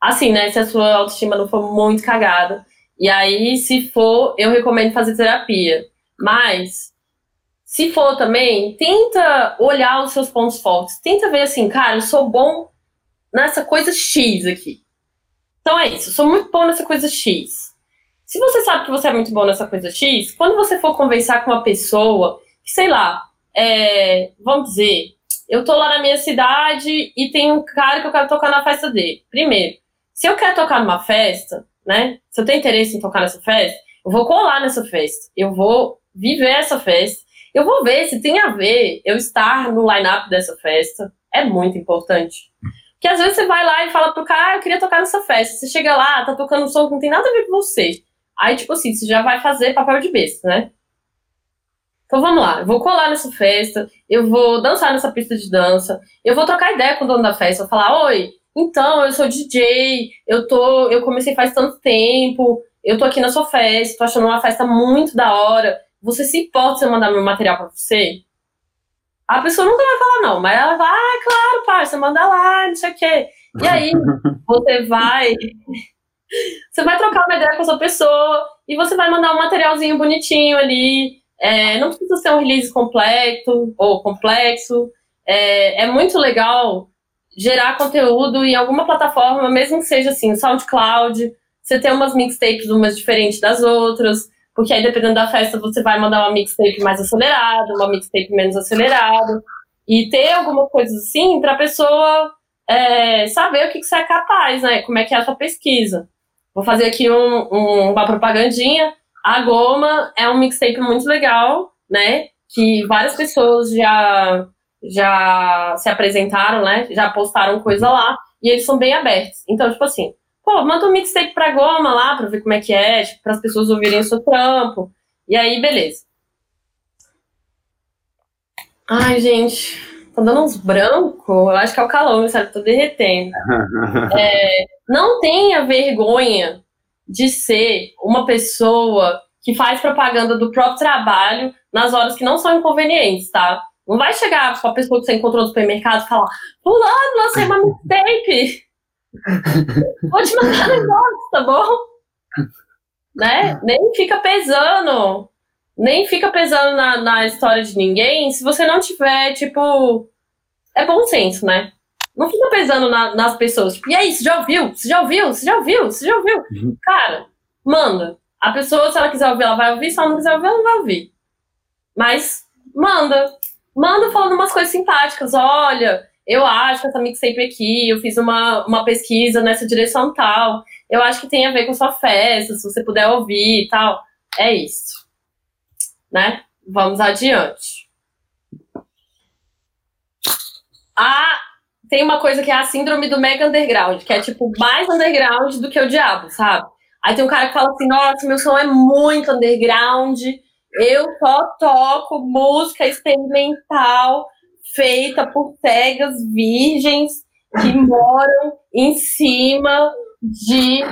[SPEAKER 1] Assim, né? Se a sua autoestima não for muito cagada. E aí, se for, eu recomendo fazer terapia. Mas, se for também, tenta olhar os seus pontos fortes. Tenta ver assim, cara, eu sou bom nessa coisa X aqui. Então é isso, eu sou muito bom nessa coisa X. Se você sabe que você é muito bom nessa coisa X, quando você for conversar com uma pessoa, que sei lá, é, vamos dizer, eu tô lá na minha cidade e tem um cara que eu quero tocar na festa dele. Primeiro, se eu quero tocar numa festa, né? Se eu tenho interesse em tocar nessa festa, eu vou colar nessa festa. Eu vou viver essa festa. Eu vou ver se tem a ver eu estar no line-up dessa festa. É muito importante. Porque às vezes você vai lá e fala pro cara, ah, eu queria tocar nessa festa. Você chega lá, tá tocando um som que não tem nada a ver com você. Aí, tipo assim, você já vai fazer papel de besta, né? Então vamos lá, eu vou colar nessa festa, eu vou dançar nessa pista de dança, eu vou trocar ideia com o dono da festa, vou falar, oi, então, eu sou DJ, eu tô, eu comecei faz tanto tempo, eu tô aqui na sua festa, tô achando uma festa muito da hora. Você se importa se eu mandar meu material para você? A pessoa nunca vai falar não, mas ela vai, ah, claro, parça, manda lá, não sei o quê. E aí, você vai você vai trocar uma ideia com essa pessoa e você vai mandar um materialzinho bonitinho ali, é, não precisa ser um release completo ou complexo. É, é, muito legal gerar conteúdo em alguma plataforma, mesmo que seja assim, SoundCloud. Você ter umas mixtapes umas diferentes das outras, porque aí dependendo da festa você vai mandar uma mixtape mais acelerada, uma mixtape menos acelerada. E ter alguma coisa assim para a pessoa é, saber o que, que você é capaz, né? Como é que é a sua pesquisa. Vou fazer aqui um, um, uma propagandinha. A Goma é um mixtape muito legal, né? Que várias pessoas já, já se apresentaram, né? Já postaram coisa lá. E eles são bem abertos. Então, tipo assim, pô, manda um mixtape pra Goma lá pra ver como é que é, tipo, para as pessoas ouvirem o seu trampo. E aí, beleza. Ai, gente, tá dando uns brancos. Eu acho que é o calor, sabe? Tô derretendo. É, não tenha vergonha de ser uma pessoa que faz propaganda do próprio trabalho nas horas que não são inconvenientes, tá? Não vai chegar com a pessoa que você encontrou no supermercado e falar: Fulano, lancei uma mixtape. Vou te mandar negócio, tá bom? Né? Nem fica pesando. Nem fica pesando na, na história de ninguém se você não tiver, tipo. É bom senso, né? Não fica pesando na, nas pessoas. Tipo, e aí, você já ouviu? Você já ouviu? Você já ouviu? Você já ouviu? Uhum. Cara, manda. A pessoa, se ela quiser ouvir, ela vai ouvir. Se ela não quiser ouvir, ela não vai ouvir. Mas manda. Manda falando umas coisas simpáticas. Olha, eu acho que essa mixtape aqui, eu fiz uma, uma pesquisa nessa direção tal. Eu acho que tem a ver com sua festa, se você puder ouvir e tal. É isso. Né? Vamos adiante. A tem uma coisa que é a síndrome do mega underground, que é tipo mais underground do que o diabo, sabe? Aí tem um cara que fala assim: nossa, meu som é muito underground, eu só toco música experimental feita por cegas virgens que moram em cima de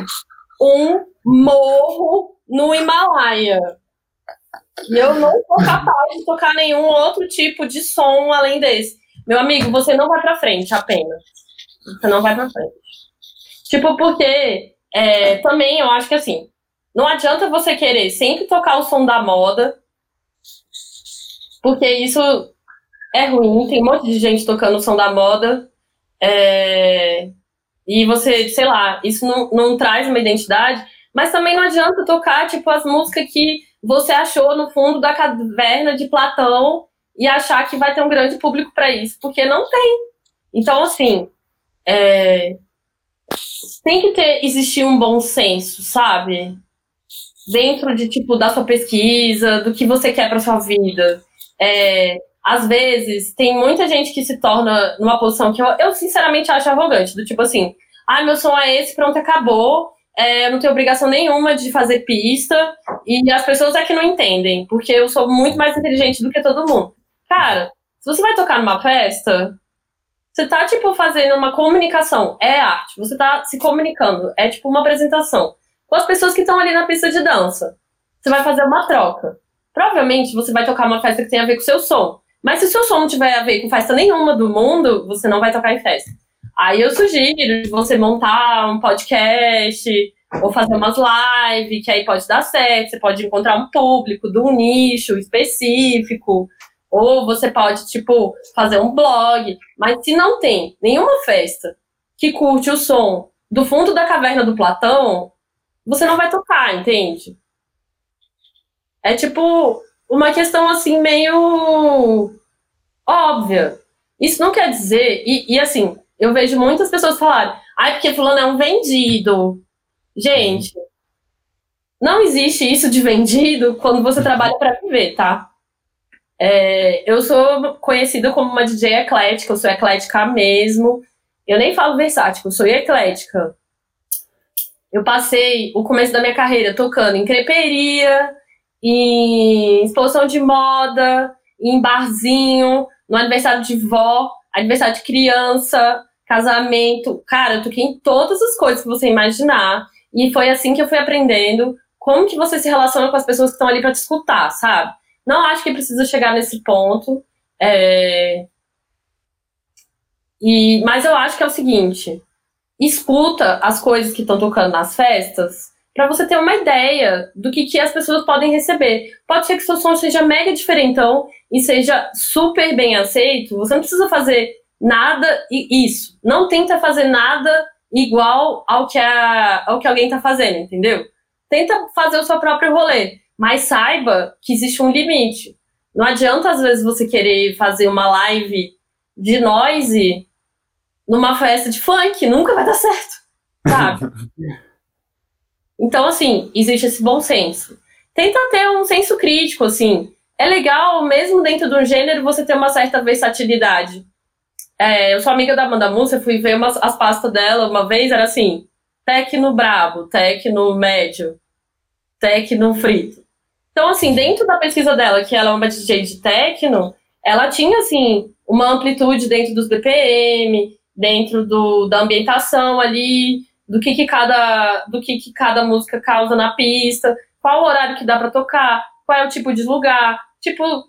[SPEAKER 1] um morro no Himalaia. E eu não sou capaz de tocar nenhum outro tipo de som além desse. Meu amigo, você não vai pra frente apenas. Você não vai pra frente. Tipo, porque é, também eu acho que assim, não adianta você querer sempre tocar o som da moda, porque isso é ruim. Tem um monte de gente tocando o som da moda. É, e você, sei lá, isso não, não traz uma identidade. Mas também não adianta tocar, tipo, as músicas que você achou no fundo da caverna de Platão e achar que vai ter um grande público para isso, porque não tem. Então, assim, é, tem que ter existir um bom senso, sabe? Dentro de tipo da sua pesquisa, do que você quer para sua vida. É, às vezes tem muita gente que se torna numa posição que eu, eu sinceramente acho arrogante, do tipo assim, ah, meu som é esse, pronto, acabou. É, eu não tenho obrigação nenhuma de fazer pista. E as pessoas é que não entendem, porque eu sou muito mais inteligente do que todo mundo. Cara, se você vai tocar numa festa, você tá, tipo, fazendo uma comunicação. É arte. Você tá se comunicando. É, tipo, uma apresentação. Com as pessoas que estão ali na pista de dança. Você vai fazer uma troca. Provavelmente você vai tocar uma festa que tem a ver com o seu som. Mas se o seu som não tiver a ver com festa nenhuma do mundo, você não vai tocar em festa. Aí eu sugiro você montar um podcast ou fazer umas lives, que aí pode dar certo, você pode encontrar um público de um nicho específico, ou você pode, tipo, fazer um blog. Mas se não tem nenhuma festa que curte o som do fundo da caverna do Platão, você não vai tocar, entende? É tipo uma questão assim meio óbvia. Isso não quer dizer, e, e assim, eu vejo muitas pessoas falarem, ai, porque fulano é um vendido. Gente, não existe isso de vendido quando você trabalha para viver, tá? É, eu sou conhecida como uma DJ eclética, eu sou eclética mesmo. Eu nem falo versátil, eu sou eclética. Eu passei o começo da minha carreira tocando em creperia, em exposição de moda, em barzinho, no aniversário de vó, aniversário de criança, casamento. Cara, eu toquei em todas as coisas que você imaginar. E foi assim que eu fui aprendendo como que você se relaciona com as pessoas que estão ali para te escutar, sabe? Não acho que precisa chegar nesse ponto. É... E, mas eu acho que é o seguinte: escuta as coisas que estão tocando nas festas para você ter uma ideia do que, que as pessoas podem receber. Pode ser que seu som seja mega diferentão e seja super bem aceito. Você não precisa fazer nada e isso. Não tenta fazer nada igual ao que, a, ao que alguém está fazendo, entendeu? Tenta fazer o seu próprio rolê, mas saiba que existe um limite. Não adianta, às vezes, você querer fazer uma live de noise numa festa de funk, nunca vai dar certo, sabe? Então, assim, existe esse bom senso. Tenta ter um senso crítico, assim. É legal, mesmo dentro de um gênero, você ter uma certa versatilidade. É, eu sou amiga da Amanda Múcia, fui ver umas, as pastas dela uma vez, era assim, tecno brabo, tecno médio, tecno frito. Então, assim, dentro da pesquisa dela, que ela é uma DJ de tecno, ela tinha, assim, uma amplitude dentro dos BPM, dentro do, da ambientação ali, do que, que cada do que, que cada música causa na pista, qual o horário que dá para tocar, qual é o tipo de lugar. Tipo,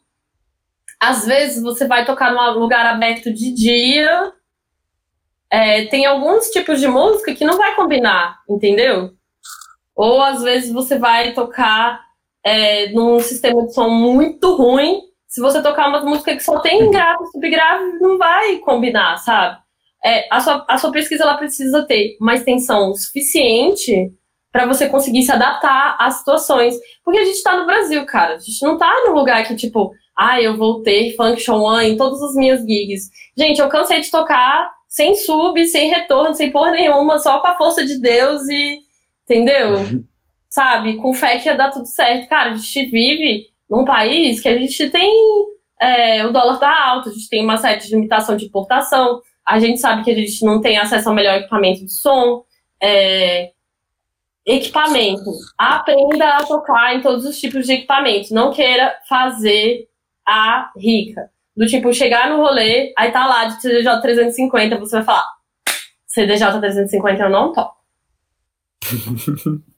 [SPEAKER 1] às vezes você vai tocar num lugar aberto de dia, é, tem alguns tipos de música que não vai combinar, entendeu? Ou às vezes você vai tocar é, num sistema de som muito ruim. Se você tocar uma música que só tem grave e subgrave, não vai combinar, sabe? é, a, sua, a sua pesquisa ela precisa ter uma extensão suficiente para você conseguir se adaptar às situações. Porque a gente está no Brasil, cara. A gente não está num lugar que, tipo, ah, eu vou ter Function One em todas as minhas gigs. Gente, eu cansei de tocar sem sub, sem retorno, sem porra nenhuma, só com a força de Deus e. Entendeu? Sabe? Com fé que ia dar tudo certo. Cara, a gente vive num país que a gente tem. É, o dólar tá alto, a gente tem uma certa limitação de importação a gente sabe que a gente não tem acesso ao melhor equipamento de som. É, equipamento. Aprenda a tocar em todos os tipos de equipamento. Não queira fazer a rica. Do tipo, chegar no rolê, aí tá lá de CDJ 350, você vai falar: CDJ 350 eu não toco.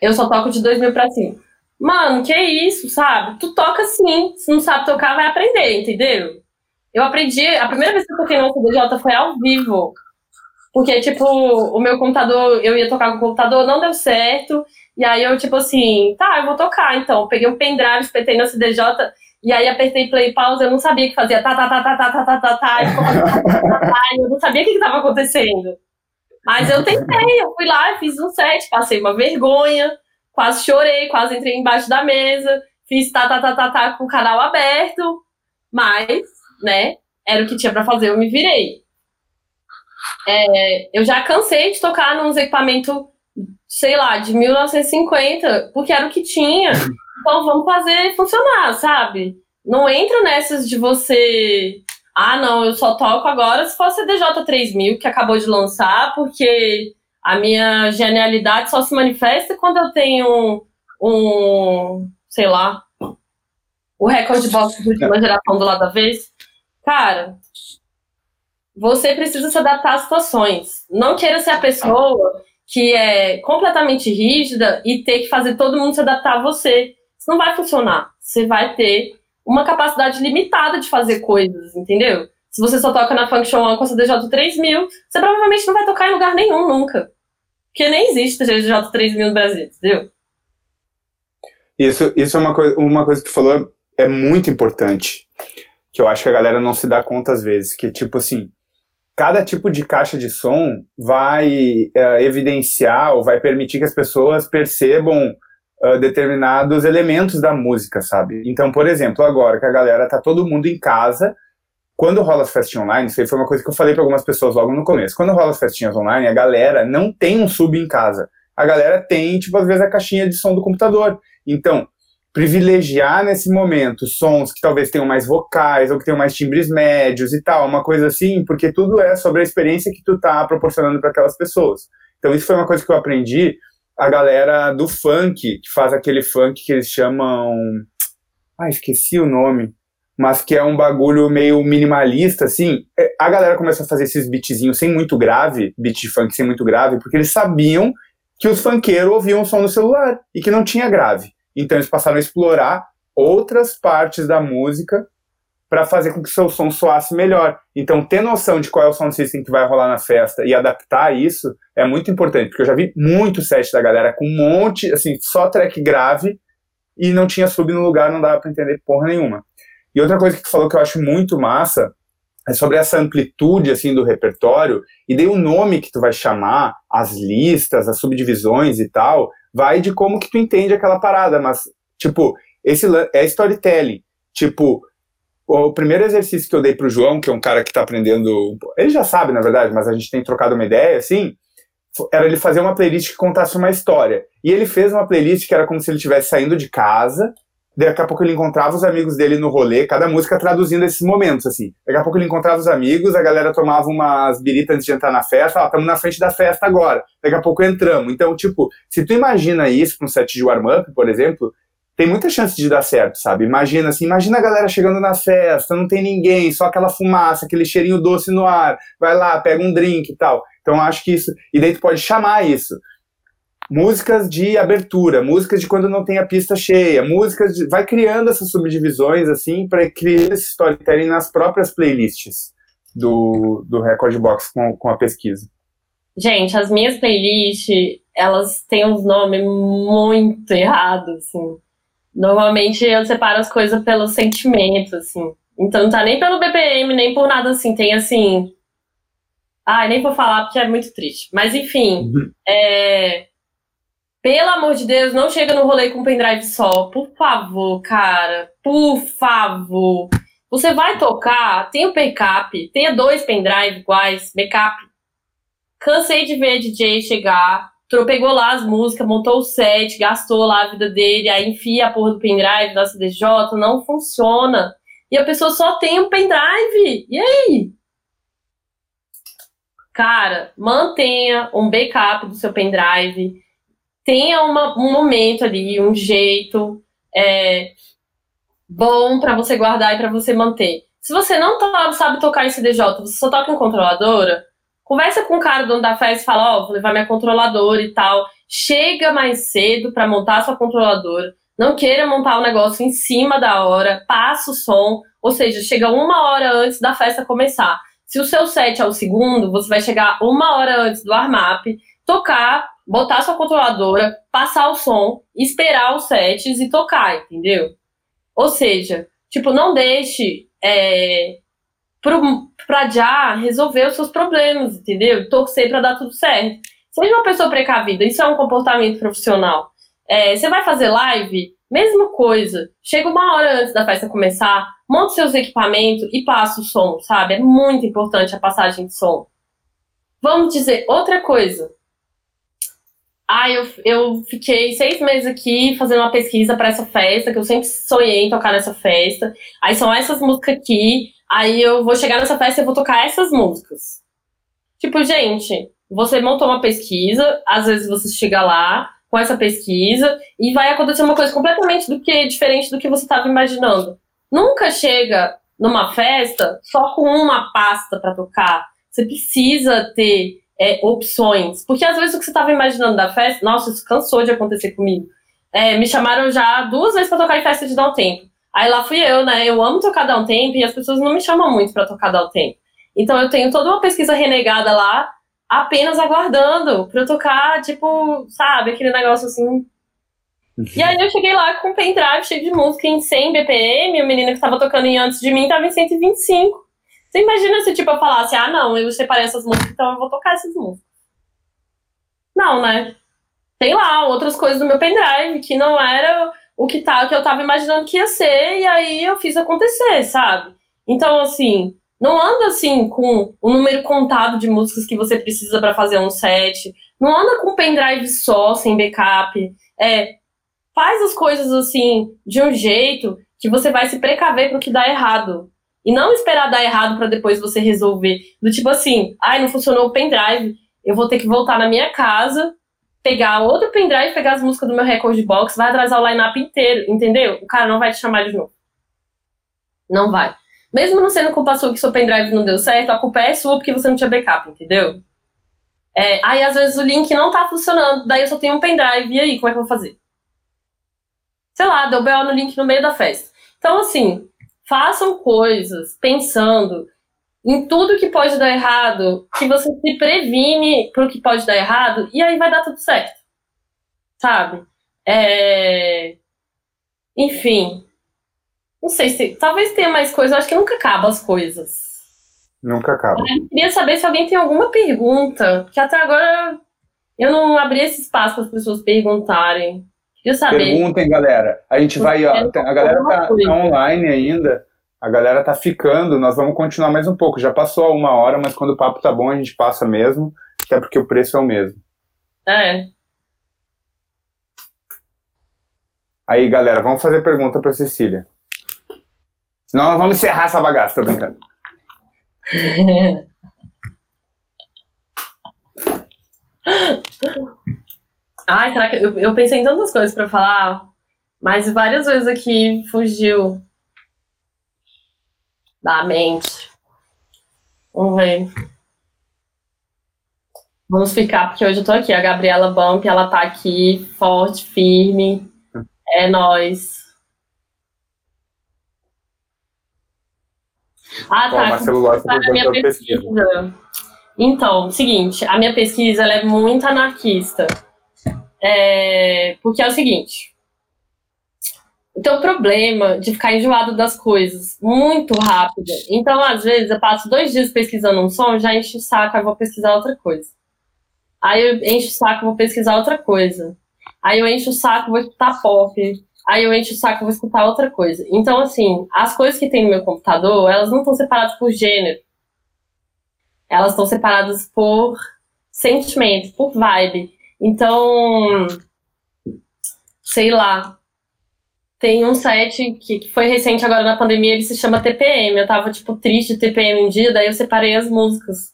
[SPEAKER 1] eu só toco de 2 mil pra cima. Mano, que isso, sabe? Tu toca sim. Se não sabe tocar, vai aprender, entendeu? Eu aprendi, a primeira vez que eu toquei no CDJ foi ao vivo. Porque, tipo, o meu computador, eu ia tocar com o computador, não deu certo. E aí eu, tipo assim, tá, eu vou tocar então. Peguei um pendrive, espetei no CDJ, e aí apertei play pause, eu não sabia o que fazia. Tá, tá, tá, tá, tá, tá, tá, tá, tá, e eu não sabia o que estava acontecendo. Mas eu tentei, eu fui lá, fiz um set, passei uma vergonha, quase chorei, quase entrei embaixo da mesa, fiz tá, tá, tá, tá, tá, com o canal aberto. Mas, né, era o que tinha para fazer, eu me virei. É, eu já cansei de tocar nos equipamentos, sei lá, de 1950, porque era o que tinha. Então vamos fazer funcionar, sabe? Não entra nessas de você. Ah, não, eu só toco agora se for a CDJ 3000 que acabou de lançar, porque a minha genialidade só se manifesta quando eu tenho um, um sei lá, o recorde box de última geração do lado da vez. Cara, você precisa se adaptar às situações. Não queira ser a pessoa que é completamente rígida e ter que fazer todo mundo se adaptar a você. Isso não vai funcionar. Você vai ter uma capacidade limitada de fazer coisas, entendeu? Se você só toca na Function One com a CDJ 3000, você provavelmente não vai tocar em lugar nenhum nunca. Porque nem existe CDJ 3000 no Brasil, entendeu?
[SPEAKER 2] Isso, isso é uma coisa, uma coisa que tu falou é muito importante, que eu acho que a galera não se dá conta às vezes, que tipo assim, cada tipo de caixa de som vai é, evidenciar ou vai permitir que as pessoas percebam uh, determinados elementos da música, sabe? Então, por exemplo, agora que a galera tá todo mundo em casa, quando rola as festinhas online, isso aí foi uma coisa que eu falei para algumas pessoas logo no começo. Quando rola as festinhas online, a galera não tem um sub em casa. A galera tem, tipo, às vezes a caixinha de som do computador. Então, privilegiar nesse momento sons que talvez tenham mais vocais ou que tenham mais timbres médios e tal, uma coisa assim, porque tudo é sobre a experiência que tu tá proporcionando para aquelas pessoas. Então isso foi uma coisa que eu aprendi a galera do funk, que faz aquele funk que eles chamam, ah, esqueci o nome, mas que é um bagulho meio minimalista assim. É, a galera começou a fazer esses beatzinhos sem muito grave, beat de funk sem muito grave, porque eles sabiam que os funkeiros ouviam som no celular e que não tinha grave. Então eles passaram a explorar outras partes da música para fazer com que seu som soasse melhor. Então, ter noção de qual é o sound system que vai rolar na festa e adaptar isso é muito importante, porque eu já vi muito set da galera com um monte, assim, só track grave e não tinha sub no lugar, não dava para entender porra nenhuma. E outra coisa que tu falou que eu acho muito massa é sobre essa amplitude, assim, do repertório, e daí o nome que tu vai chamar, as listas, as subdivisões e tal, vai de como que tu entende aquela parada, mas, tipo, esse é storytelling. Tipo, o primeiro exercício que eu dei pro João, que é um cara que tá aprendendo, ele já sabe, na verdade, mas a gente tem trocado uma ideia, assim, era ele fazer uma playlist que contasse uma história. E ele fez uma playlist que era como se ele estivesse saindo de casa, daqui a pouco ele encontrava os amigos dele no rolê, cada música traduzindo esses momentos, assim. Daqui a pouco ele encontrava os amigos, a galera tomava umas biritas antes de entrar na festa, ó, estamos na frente da festa agora. Daqui a pouco entramos. Então, tipo, se tu imagina isso para um set de warm-up, por exemplo, tem muita chance de dar certo, sabe? Imagina assim, imagina a galera chegando na festa, não tem ninguém, só aquela fumaça, aquele cheirinho doce no ar, vai lá, pega um drink e tal. Então acho que isso, e daí tu pode chamar isso músicas de abertura, músicas de quando não tem a pista cheia, músicas de, vai criando essas subdivisões assim para criar esse storytelling nas próprias playlists do, do Record Box com, com a pesquisa.
[SPEAKER 1] Gente, as minhas playlists, elas têm uns nomes muito errados, assim. Normalmente eu separo as coisas pelo sentimento, assim. Então não tá nem pelo BPM, nem por nada assim. Tem assim. Ai, nem vou falar porque é muito triste. Mas enfim, uhum. é pelo amor de Deus, não chega no rolê com pendrive só. Por favor, cara. Por favor. Você vai tocar, tem o backup, tenha dois pendrive iguais, backup. Cansei de ver DJ chegar, pegou lá as músicas, montou o set, gastou lá a vida dele, aí enfia a porra do pendrive da CDJ, não funciona. E a pessoa só tem um pendrive. E aí? Cara, mantenha um backup do seu pendrive tenha uma, um momento ali, um jeito é, bom para você guardar e para você manter. Se você não to sabe tocar em CDJ, você só toca em controladora, conversa com o cara dono da festa e fala, ó, oh, vou levar minha controladora e tal. Chega mais cedo para montar sua controladora. Não queira montar o negócio em cima da hora, passa o som, ou seja, chega uma hora antes da festa começar. Se o seu set é o segundo, você vai chegar uma hora antes do warm-up, tocar botar sua controladora, passar o som, esperar os sets e tocar, entendeu? Ou seja, tipo, não deixe é, pro, pra já resolver os seus problemas, entendeu? Torcer para dar tudo certo. Seja uma pessoa precavida, isso é um comportamento profissional. É, você vai fazer live, Mesma coisa. Chega uma hora antes da festa começar, monta seus equipamentos e passa o som, sabe? É muito importante a passagem de som. Vamos dizer outra coisa. Ah, eu, eu fiquei seis meses aqui fazendo uma pesquisa para essa festa, que eu sempre sonhei em tocar nessa festa. Aí são essas músicas aqui. Aí eu vou chegar nessa festa e vou tocar essas músicas. Tipo, gente, você montou uma pesquisa, às vezes você chega lá com essa pesquisa e vai acontecer uma coisa completamente do que diferente do que você estava imaginando. Nunca chega numa festa só com uma pasta para tocar. Você precisa ter é, opções. Porque às vezes o que você estava imaginando da festa, nossa, isso cansou de acontecer comigo. É, me chamaram já duas vezes para tocar em festa de dar um tempo. Aí lá fui eu, né? Eu amo tocar um tempo e as pessoas não me chamam muito para tocar um tempo. Então eu tenho toda uma pesquisa renegada lá, apenas aguardando para eu tocar, tipo, sabe, aquele negócio assim. E aí eu cheguei lá com um pendrive cheio de música em 100 BPM, o menino que estava tocando em antes de mim estava em 125. Você imagina se, tipo, eu falasse, ah, não, eu separei essas músicas, então eu vou tocar essas músicas. Não, né? Tem lá outras coisas do meu pendrive que não era o que, tá, que eu tava imaginando que ia ser, e aí eu fiz acontecer, sabe? Então, assim, não anda assim com o número contado de músicas que você precisa para fazer um set. Não anda com pendrive só, sem backup. É, faz as coisas assim de um jeito que você vai se precaver pro que dá errado. E não esperar dar errado para depois você resolver. Do tipo assim, ai, não funcionou o pendrive, eu vou ter que voltar na minha casa, pegar outro pendrive, pegar as músicas do meu record box, vai atrasar o line-up inteiro, entendeu? O cara não vai te chamar de novo. Não vai. Mesmo não sendo culpa sua que seu pendrive não deu certo, a culpa é sua porque você não tinha backup, entendeu? É, aí às vezes o link não tá funcionando, daí eu só tenho um pendrive, e aí, como é que eu vou fazer? Sei lá, deu BO no link no meio da festa. Então, assim, façam coisas pensando em tudo que pode dar errado, que você se previne para o que pode dar errado, e aí vai dar tudo certo. Sabe? É... Enfim. Não sei se. Talvez tenha mais coisas, acho que nunca acaba as coisas.
[SPEAKER 2] Nunca acaba.
[SPEAKER 1] Eu queria saber se alguém tem alguma pergunta, que até agora eu não abri esse espaço para as pessoas perguntarem. Queria saber.
[SPEAKER 2] Perguntem, galera. A gente vai. Ó, a galera tá, tá, online ainda. A galera tá ficando. Nós vamos continuar mais um pouco. Já passou uma hora, mas quando o papo tá bom, a gente passa mesmo. Até porque o preço é o mesmo.
[SPEAKER 1] É.
[SPEAKER 2] Aí, galera, vamos fazer pergunta pra Cecília. Senão nós vamos encerrar essa bagaça, tô brincando.
[SPEAKER 1] Ai, será que. Eu, eu pensei em tantas coisas para falar, mas várias vezes aqui fugiu da mente. Vamos ver. Vamos ficar, porque hoje eu tô aqui. A Gabriela Bump, ela tá aqui, forte, firme. É nós. Ah, tá.
[SPEAKER 2] Lopes
[SPEAKER 1] tá na minha pesquisa. pesquisa. Então, seguinte, a minha pesquisa é muito anarquista. É, porque é o seguinte. O teu problema de ficar enjoado das coisas muito rápido. Então, às vezes, eu passo dois dias pesquisando um som, já encho o saco, aí vou pesquisar outra coisa. Aí eu encho o saco, vou pesquisar outra coisa. Aí eu encho o saco, vou escutar pop. Aí eu encho o saco, vou escutar outra coisa. Então, assim, as coisas que tem no meu computador, elas não estão separadas por gênero. Elas estão separadas por sentimento, por vibe. Então, sei lá. Tem um site que, foi recente agora na pandemia, ele se chama TPM. Eu tava, tipo, triste TPM um dia, daí eu separei as músicas.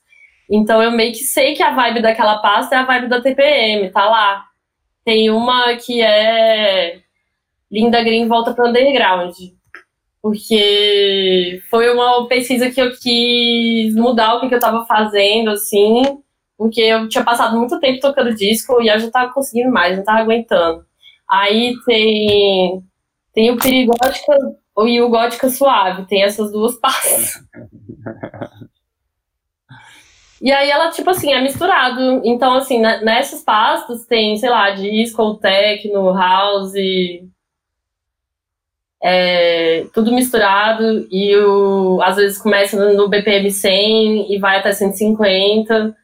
[SPEAKER 1] Então eu meio que sei que a vibe daquela pasta é a vibe da TPM, tá lá. Tem uma que é Linda Green volta pro underground. Porque foi uma pesquisa que eu quis mudar o que, que eu tava fazendo, assim porque eu tinha passado muito tempo tocando disco e eu já tava conseguindo mais, não tava aguentando. Aí tem, tem o Perigótica e o Gótica Suave, tem essas duas pastas. E aí ela, tipo assim, é misturado. Então, assim, nessas pastas tem, sei lá, disco, techno, house, é, tudo misturado. E o, às vezes começa no BPM 100 e vai até 150.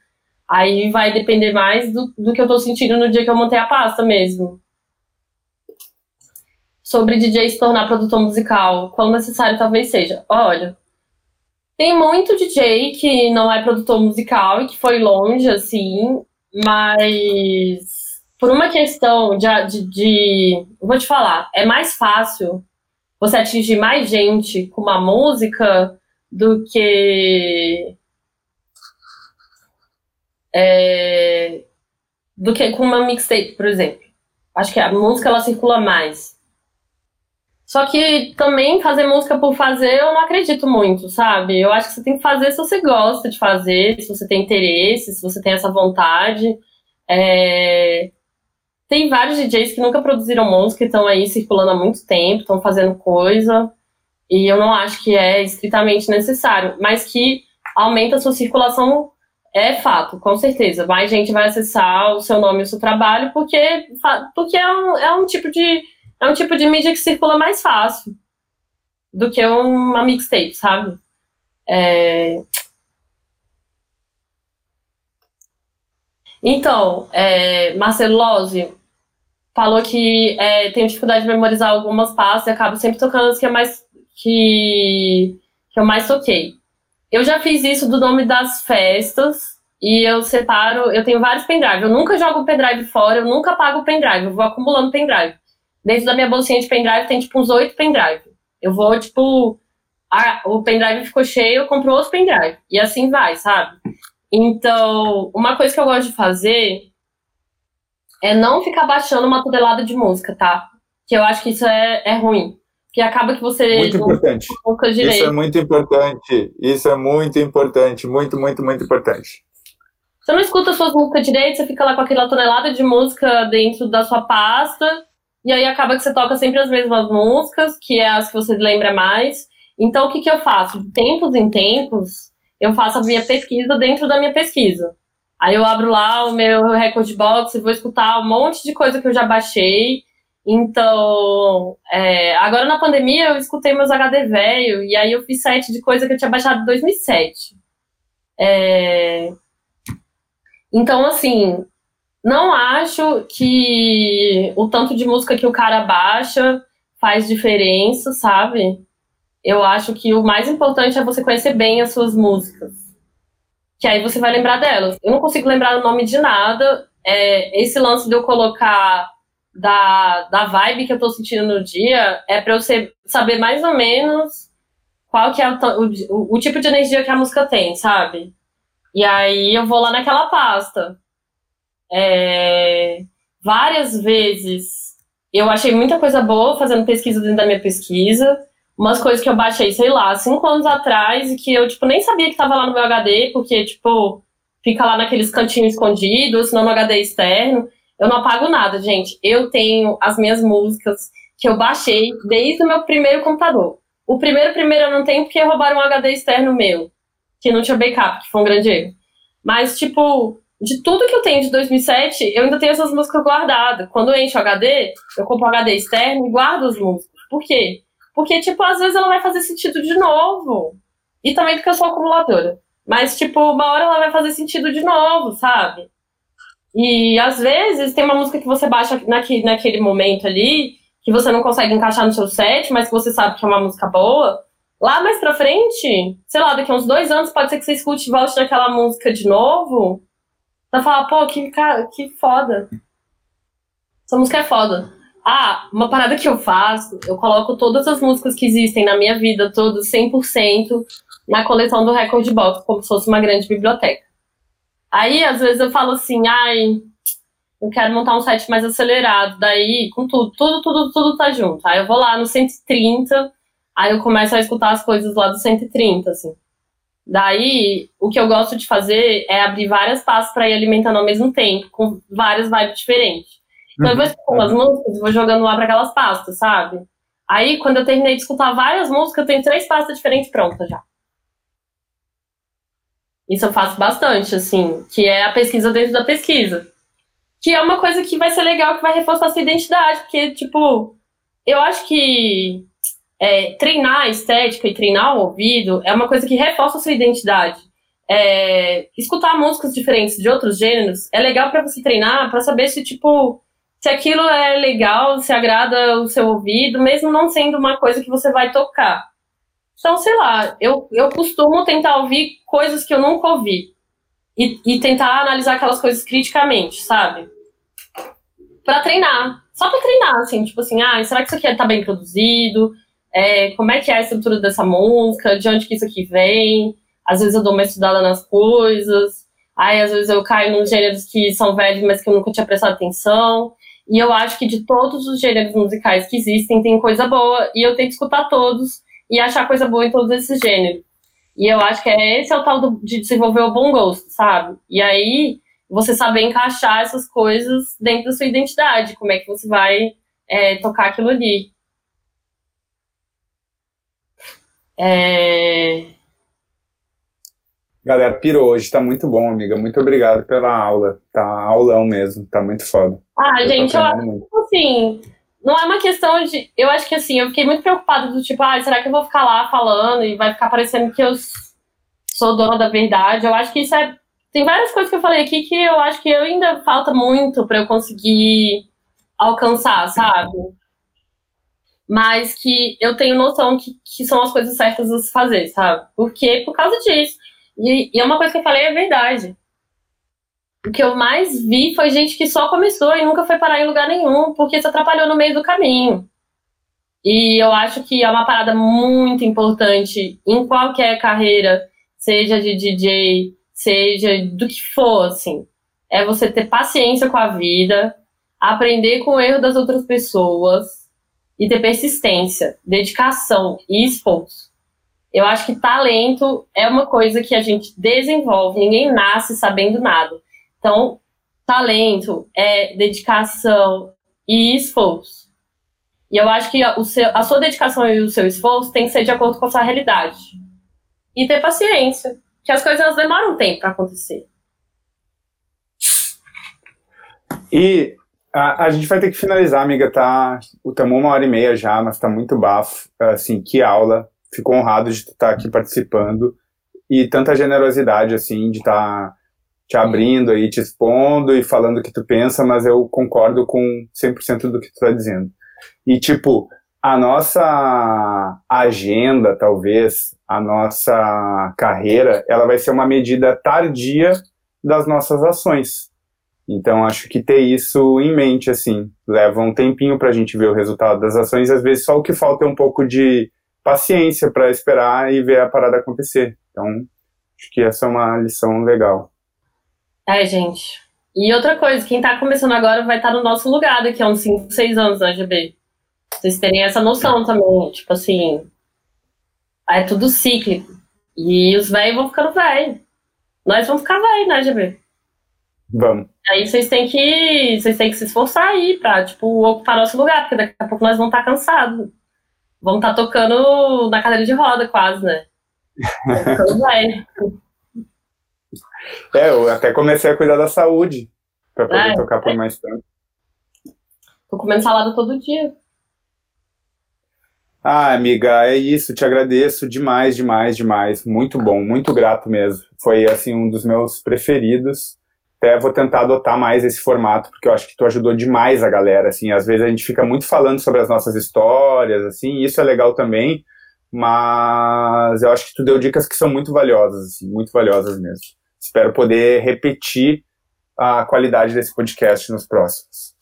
[SPEAKER 1] Aí vai depender mais do, do que eu tô sentindo no dia que eu montei a pasta mesmo. Sobre DJ se tornar produtor musical, quão necessário talvez seja. Olha, tem muito DJ que não é produtor musical e que foi longe, assim, mas por uma questão de, de, de, Vou te falar, é mais fácil você atingir mais gente com uma música do que. É, do que com uma mixtape, por exemplo. Acho que a música ela circula mais. Só que também fazer música por fazer eu não acredito muito, sabe? Eu acho que você tem que fazer se você gosta de fazer, se você tem interesse, se você tem essa vontade. É... Tem vários DJs que nunca produziram música e estão aí circulando há muito tempo, estão fazendo coisa. E eu não acho que é estritamente necessário, mas que aumenta a sua circulação é fato, com certeza. Mais gente vai acessar o seu nome e o seu trabalho porque, porque é, um, é um tipo de é um tipo de mídia que circula mais fácil do que uma mixtape, sabe? É... Então, é, Marcelo Lozzi falou que é, tem dificuldade de memorizar algumas pastas e acaba sempre tocando as que é mais que, que eu mais toquei. Eu já fiz isso do nome das festas e eu separo, eu tenho vários pendrive. Eu nunca jogo o pendrive fora, eu nunca pago o pendrive, eu vou acumulando pendrive. Dentro da minha bolsinha de pendrive tem tipo uns oito pendrive. Eu vou, tipo, a, o pendrive ficou cheio, eu compro outro pendrive. E assim vai, sabe? Então, uma coisa que eu gosto de fazer é não ficar baixando uma tonelada de música, tá? Que eu acho que isso é, é ruim. Que acaba que você
[SPEAKER 2] muito importante. Isso é muito importante. Isso é muito importante. Muito, muito, muito importante.
[SPEAKER 1] Você não escuta suas músicas direito, você fica lá com aquela tonelada de música dentro da sua pasta e aí acaba que você toca sempre as mesmas músicas, que é as que você lembra mais. Então, o que, que eu faço? De tempos em tempos, eu faço a minha pesquisa dentro da minha pesquisa. Aí eu abro lá o meu record box e vou escutar um monte de coisa que eu já baixei. Então, é, agora na pandemia eu escutei meus HD velho e aí eu fiz set de coisa que eu tinha baixado em 2007. É, então, assim, não acho que o tanto de música que o cara baixa faz diferença, sabe? Eu acho que o mais importante é você conhecer bem as suas músicas. Que aí você vai lembrar delas. Eu não consigo lembrar o nome de nada. É, esse lance de eu colocar da, da vibe que eu tô sentindo no dia é pra eu ser, saber mais ou menos qual que é o, o, o tipo de energia que a música tem, sabe? E aí eu vou lá naquela pasta. É, várias vezes eu achei muita coisa boa fazendo pesquisa dentro da minha pesquisa. Umas coisas que eu baixei, sei lá, cinco anos atrás e que eu, tipo, nem sabia que tava lá no meu HD, porque, tipo, fica lá naqueles cantinhos escondidos, senão no HD externo. Eu não apago nada, gente. Eu tenho as minhas músicas que eu baixei desde o meu primeiro computador. O primeiro, primeiro eu não tenho porque roubaram um HD externo meu, que não tinha backup, que foi um grande erro. Mas, tipo, de tudo que eu tenho de 2007, eu ainda tenho essas músicas guardadas. Quando eu encho HD, eu compro HD externo e guardo as músicas. Por quê? Porque, tipo, às vezes ela vai fazer sentido de novo. E também porque eu sou acumuladora. Mas, tipo, uma hora ela vai fazer sentido de novo, sabe? E às vezes tem uma música que você baixa naquele, naquele momento ali, que você não consegue encaixar no seu set, mas que você sabe que é uma música boa. Lá mais pra frente, sei lá, daqui a uns dois anos, pode ser que você escute e volte naquela música de novo Pra falar, pô, que, cara, que foda. Essa música é foda. Ah, uma parada que eu faço, eu coloco todas as músicas que existem na minha vida, todas, 100%, na coleção do Record Box, como se fosse uma grande biblioteca. Aí, às vezes, eu falo assim, ai, eu quero montar um site mais acelerado, daí, com tudo, tudo, tudo, tudo tá junto. Aí eu vou lá no 130, aí eu começo a escutar as coisas lá do 130, assim. Daí, o que eu gosto de fazer é abrir várias pastas para ir alimentando ao mesmo tempo, com várias vibes diferentes. Então, eu vou uhum. escutando as músicas e vou jogando lá para aquelas pastas, sabe? Aí, quando eu terminei de escutar várias músicas, eu tenho três pastas diferentes prontas já. Isso eu faço bastante, assim, que é a pesquisa dentro da pesquisa. Que é uma coisa que vai ser legal, que vai reforçar a sua identidade, porque, tipo, eu acho que é, treinar a estética e treinar o ouvido é uma coisa que reforça a sua identidade. É, escutar músicas diferentes de outros gêneros é legal para você treinar, para saber se tipo se aquilo é legal, se agrada o seu ouvido, mesmo não sendo uma coisa que você vai tocar. Então, sei lá, eu, eu costumo tentar ouvir coisas que eu nunca ouvi. E, e tentar analisar aquelas coisas criticamente, sabe? Pra treinar. Só pra treinar, assim, tipo assim, ah, será que isso aqui tá bem produzido? É, como é que é a estrutura dessa música? De onde que isso aqui vem? Às vezes eu dou uma estudada nas coisas. Aí, às vezes eu caio nos gêneros que são velhos, mas que eu nunca tinha prestado atenção. E eu acho que de todos os gêneros musicais que existem, tem coisa boa. E eu tento escutar todos e achar coisa boa em todos esses gêneros. E eu acho que é esse é o tal do, de desenvolver o bom gosto, sabe? E aí você saber encaixar essas coisas dentro da sua identidade, como é que você vai é, tocar aquilo ali. É...
[SPEAKER 2] Galera, pirou hoje, tá muito bom, amiga. Muito obrigado pela aula. Tá aulão mesmo, tá muito foda.
[SPEAKER 1] Ah, eu gente, eu acho assim, não é uma questão de. Eu acho que assim, eu fiquei muito preocupada do tipo, ah, será que eu vou ficar lá falando e vai ficar parecendo que eu sou dona da verdade? Eu acho que isso é. Tem várias coisas que eu falei aqui que eu acho que eu ainda falta muito para eu conseguir alcançar, sabe? Mas que eu tenho noção que, que são as coisas certas a se fazer, sabe? Porque por causa disso. E, e é uma coisa que eu falei é verdade o que eu mais vi foi gente que só começou e nunca foi parar em lugar nenhum, porque se atrapalhou no meio do caminho. E eu acho que é uma parada muito importante em qualquer carreira, seja de DJ, seja do que for, assim. É você ter paciência com a vida, aprender com o erro das outras pessoas e ter persistência, dedicação e esforço. Eu acho que talento é uma coisa que a gente desenvolve, ninguém nasce sabendo nada. Então, talento é dedicação e esforço. E eu acho que a, seu, a sua dedicação e o seu esforço tem que ser de acordo com a sua realidade. E ter paciência, que as coisas demoram tempo para acontecer.
[SPEAKER 2] E a, a, gente vai ter que finalizar, amiga, tá? Estamos uma hora e meia já, mas tá muito bafo. Assim, que aula. Fico honrado de estar aqui participando. E tanta generosidade, assim, de estar tá te abrindo aí, te expondo e falando o que tu pensa, mas eu concordo com 100% do que tu tá dizendo. E, tipo, a nossa agenda, talvez, a nossa carreira, ela vai ser uma medida tardia das nossas ações. Então, acho que ter isso em mente, assim, leva um tempinho para a gente ver o resultado das ações. Às vezes, só o que falta é um pouco de paciência para esperar e ver a parada acontecer. Então, acho que essa é uma lição legal.
[SPEAKER 1] É, gente. E outra coisa, quem tá começando agora vai estar tá no nosso lugar daqui a uns 5, 6 anos na GB. Vocês terem essa noção também. Tipo assim. É tudo cíclico. E os velhos vão ficando velhos. Nós vamos ficar velhos, né, GB?
[SPEAKER 2] Vamos.
[SPEAKER 1] Aí vocês têm que. Vocês têm que se esforçar aí pra, tipo, ocupar nosso lugar, porque daqui a pouco nós vamos estar tá cansados. Vamos estar tá tocando na cadeira de roda, quase, né? Velho.
[SPEAKER 2] É, eu até comecei a cuidar da saúde para poder é, tocar por mais tempo.
[SPEAKER 1] Tô comendo salada todo dia.
[SPEAKER 2] Ah, amiga, é isso. Te agradeço demais, demais, demais. Muito bom, muito grato mesmo. Foi assim um dos meus preferidos. Até vou tentar adotar mais esse formato porque eu acho que tu ajudou demais a galera. Assim, às vezes a gente fica muito falando sobre as nossas histórias, assim. Isso é legal também. Mas eu acho que tu deu dicas que são muito valiosas, assim, muito valiosas mesmo. Espero poder repetir a qualidade desse podcast nos próximos.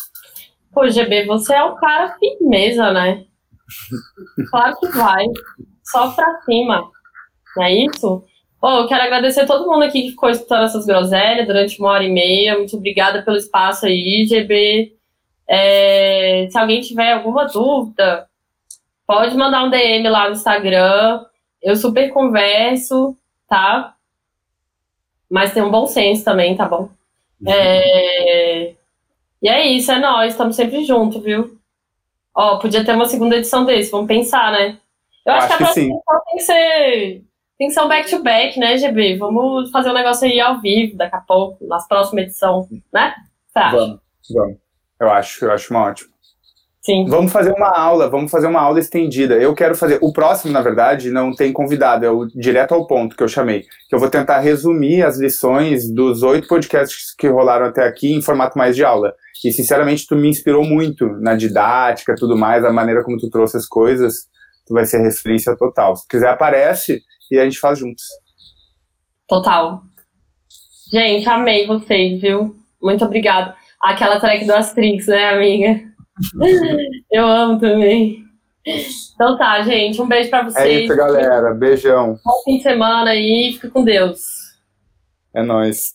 [SPEAKER 1] Pô, GB, você é um cara firmeza, né? Claro que vai. Só pra cima. Não é isso? Pô, eu quero agradecer a todo mundo aqui que ficou escutando essas groselhas durante uma hora e meia. Muito obrigada pelo espaço aí, GB. É, se alguém tiver alguma dúvida, pode mandar um DM lá no Instagram. Eu super converso, tá? mas tem um bom senso também, tá bom? Uhum. É... E é isso, é nós, estamos sempre juntos, viu? Ó, podia ter uma segunda edição desse, vamos pensar, né? Eu acho, acho que a próxima edição tem que ser. Tem que ser um back-to-back, -back, né, GB? Vamos fazer um negócio aí ao vivo daqui a pouco, nas próximas edições, né?
[SPEAKER 2] Tá. Vamos, vamos. Eu acho, eu acho uma ótima.
[SPEAKER 1] Sim.
[SPEAKER 2] Vamos fazer uma aula, vamos fazer uma aula estendida. Eu quero fazer. O próximo, na verdade, não tem convidado, é o direto ao ponto que eu chamei. Que eu vou tentar resumir as lições dos oito podcasts que rolaram até aqui em formato mais de aula. E, sinceramente, tu me inspirou muito na didática, tudo mais, a maneira como tu trouxe as coisas. Tu vai ser referência total. Se quiser, aparece e a gente faz juntos.
[SPEAKER 1] Total. Gente, amei vocês, viu? Muito obrigada. Aquela track do Astrix, né, amiga? Eu amo também. Então tá, gente. Um beijo pra vocês.
[SPEAKER 2] É isso, galera. Beijão.
[SPEAKER 1] Bom fim de semana aí. Fica com Deus.
[SPEAKER 2] É nóis.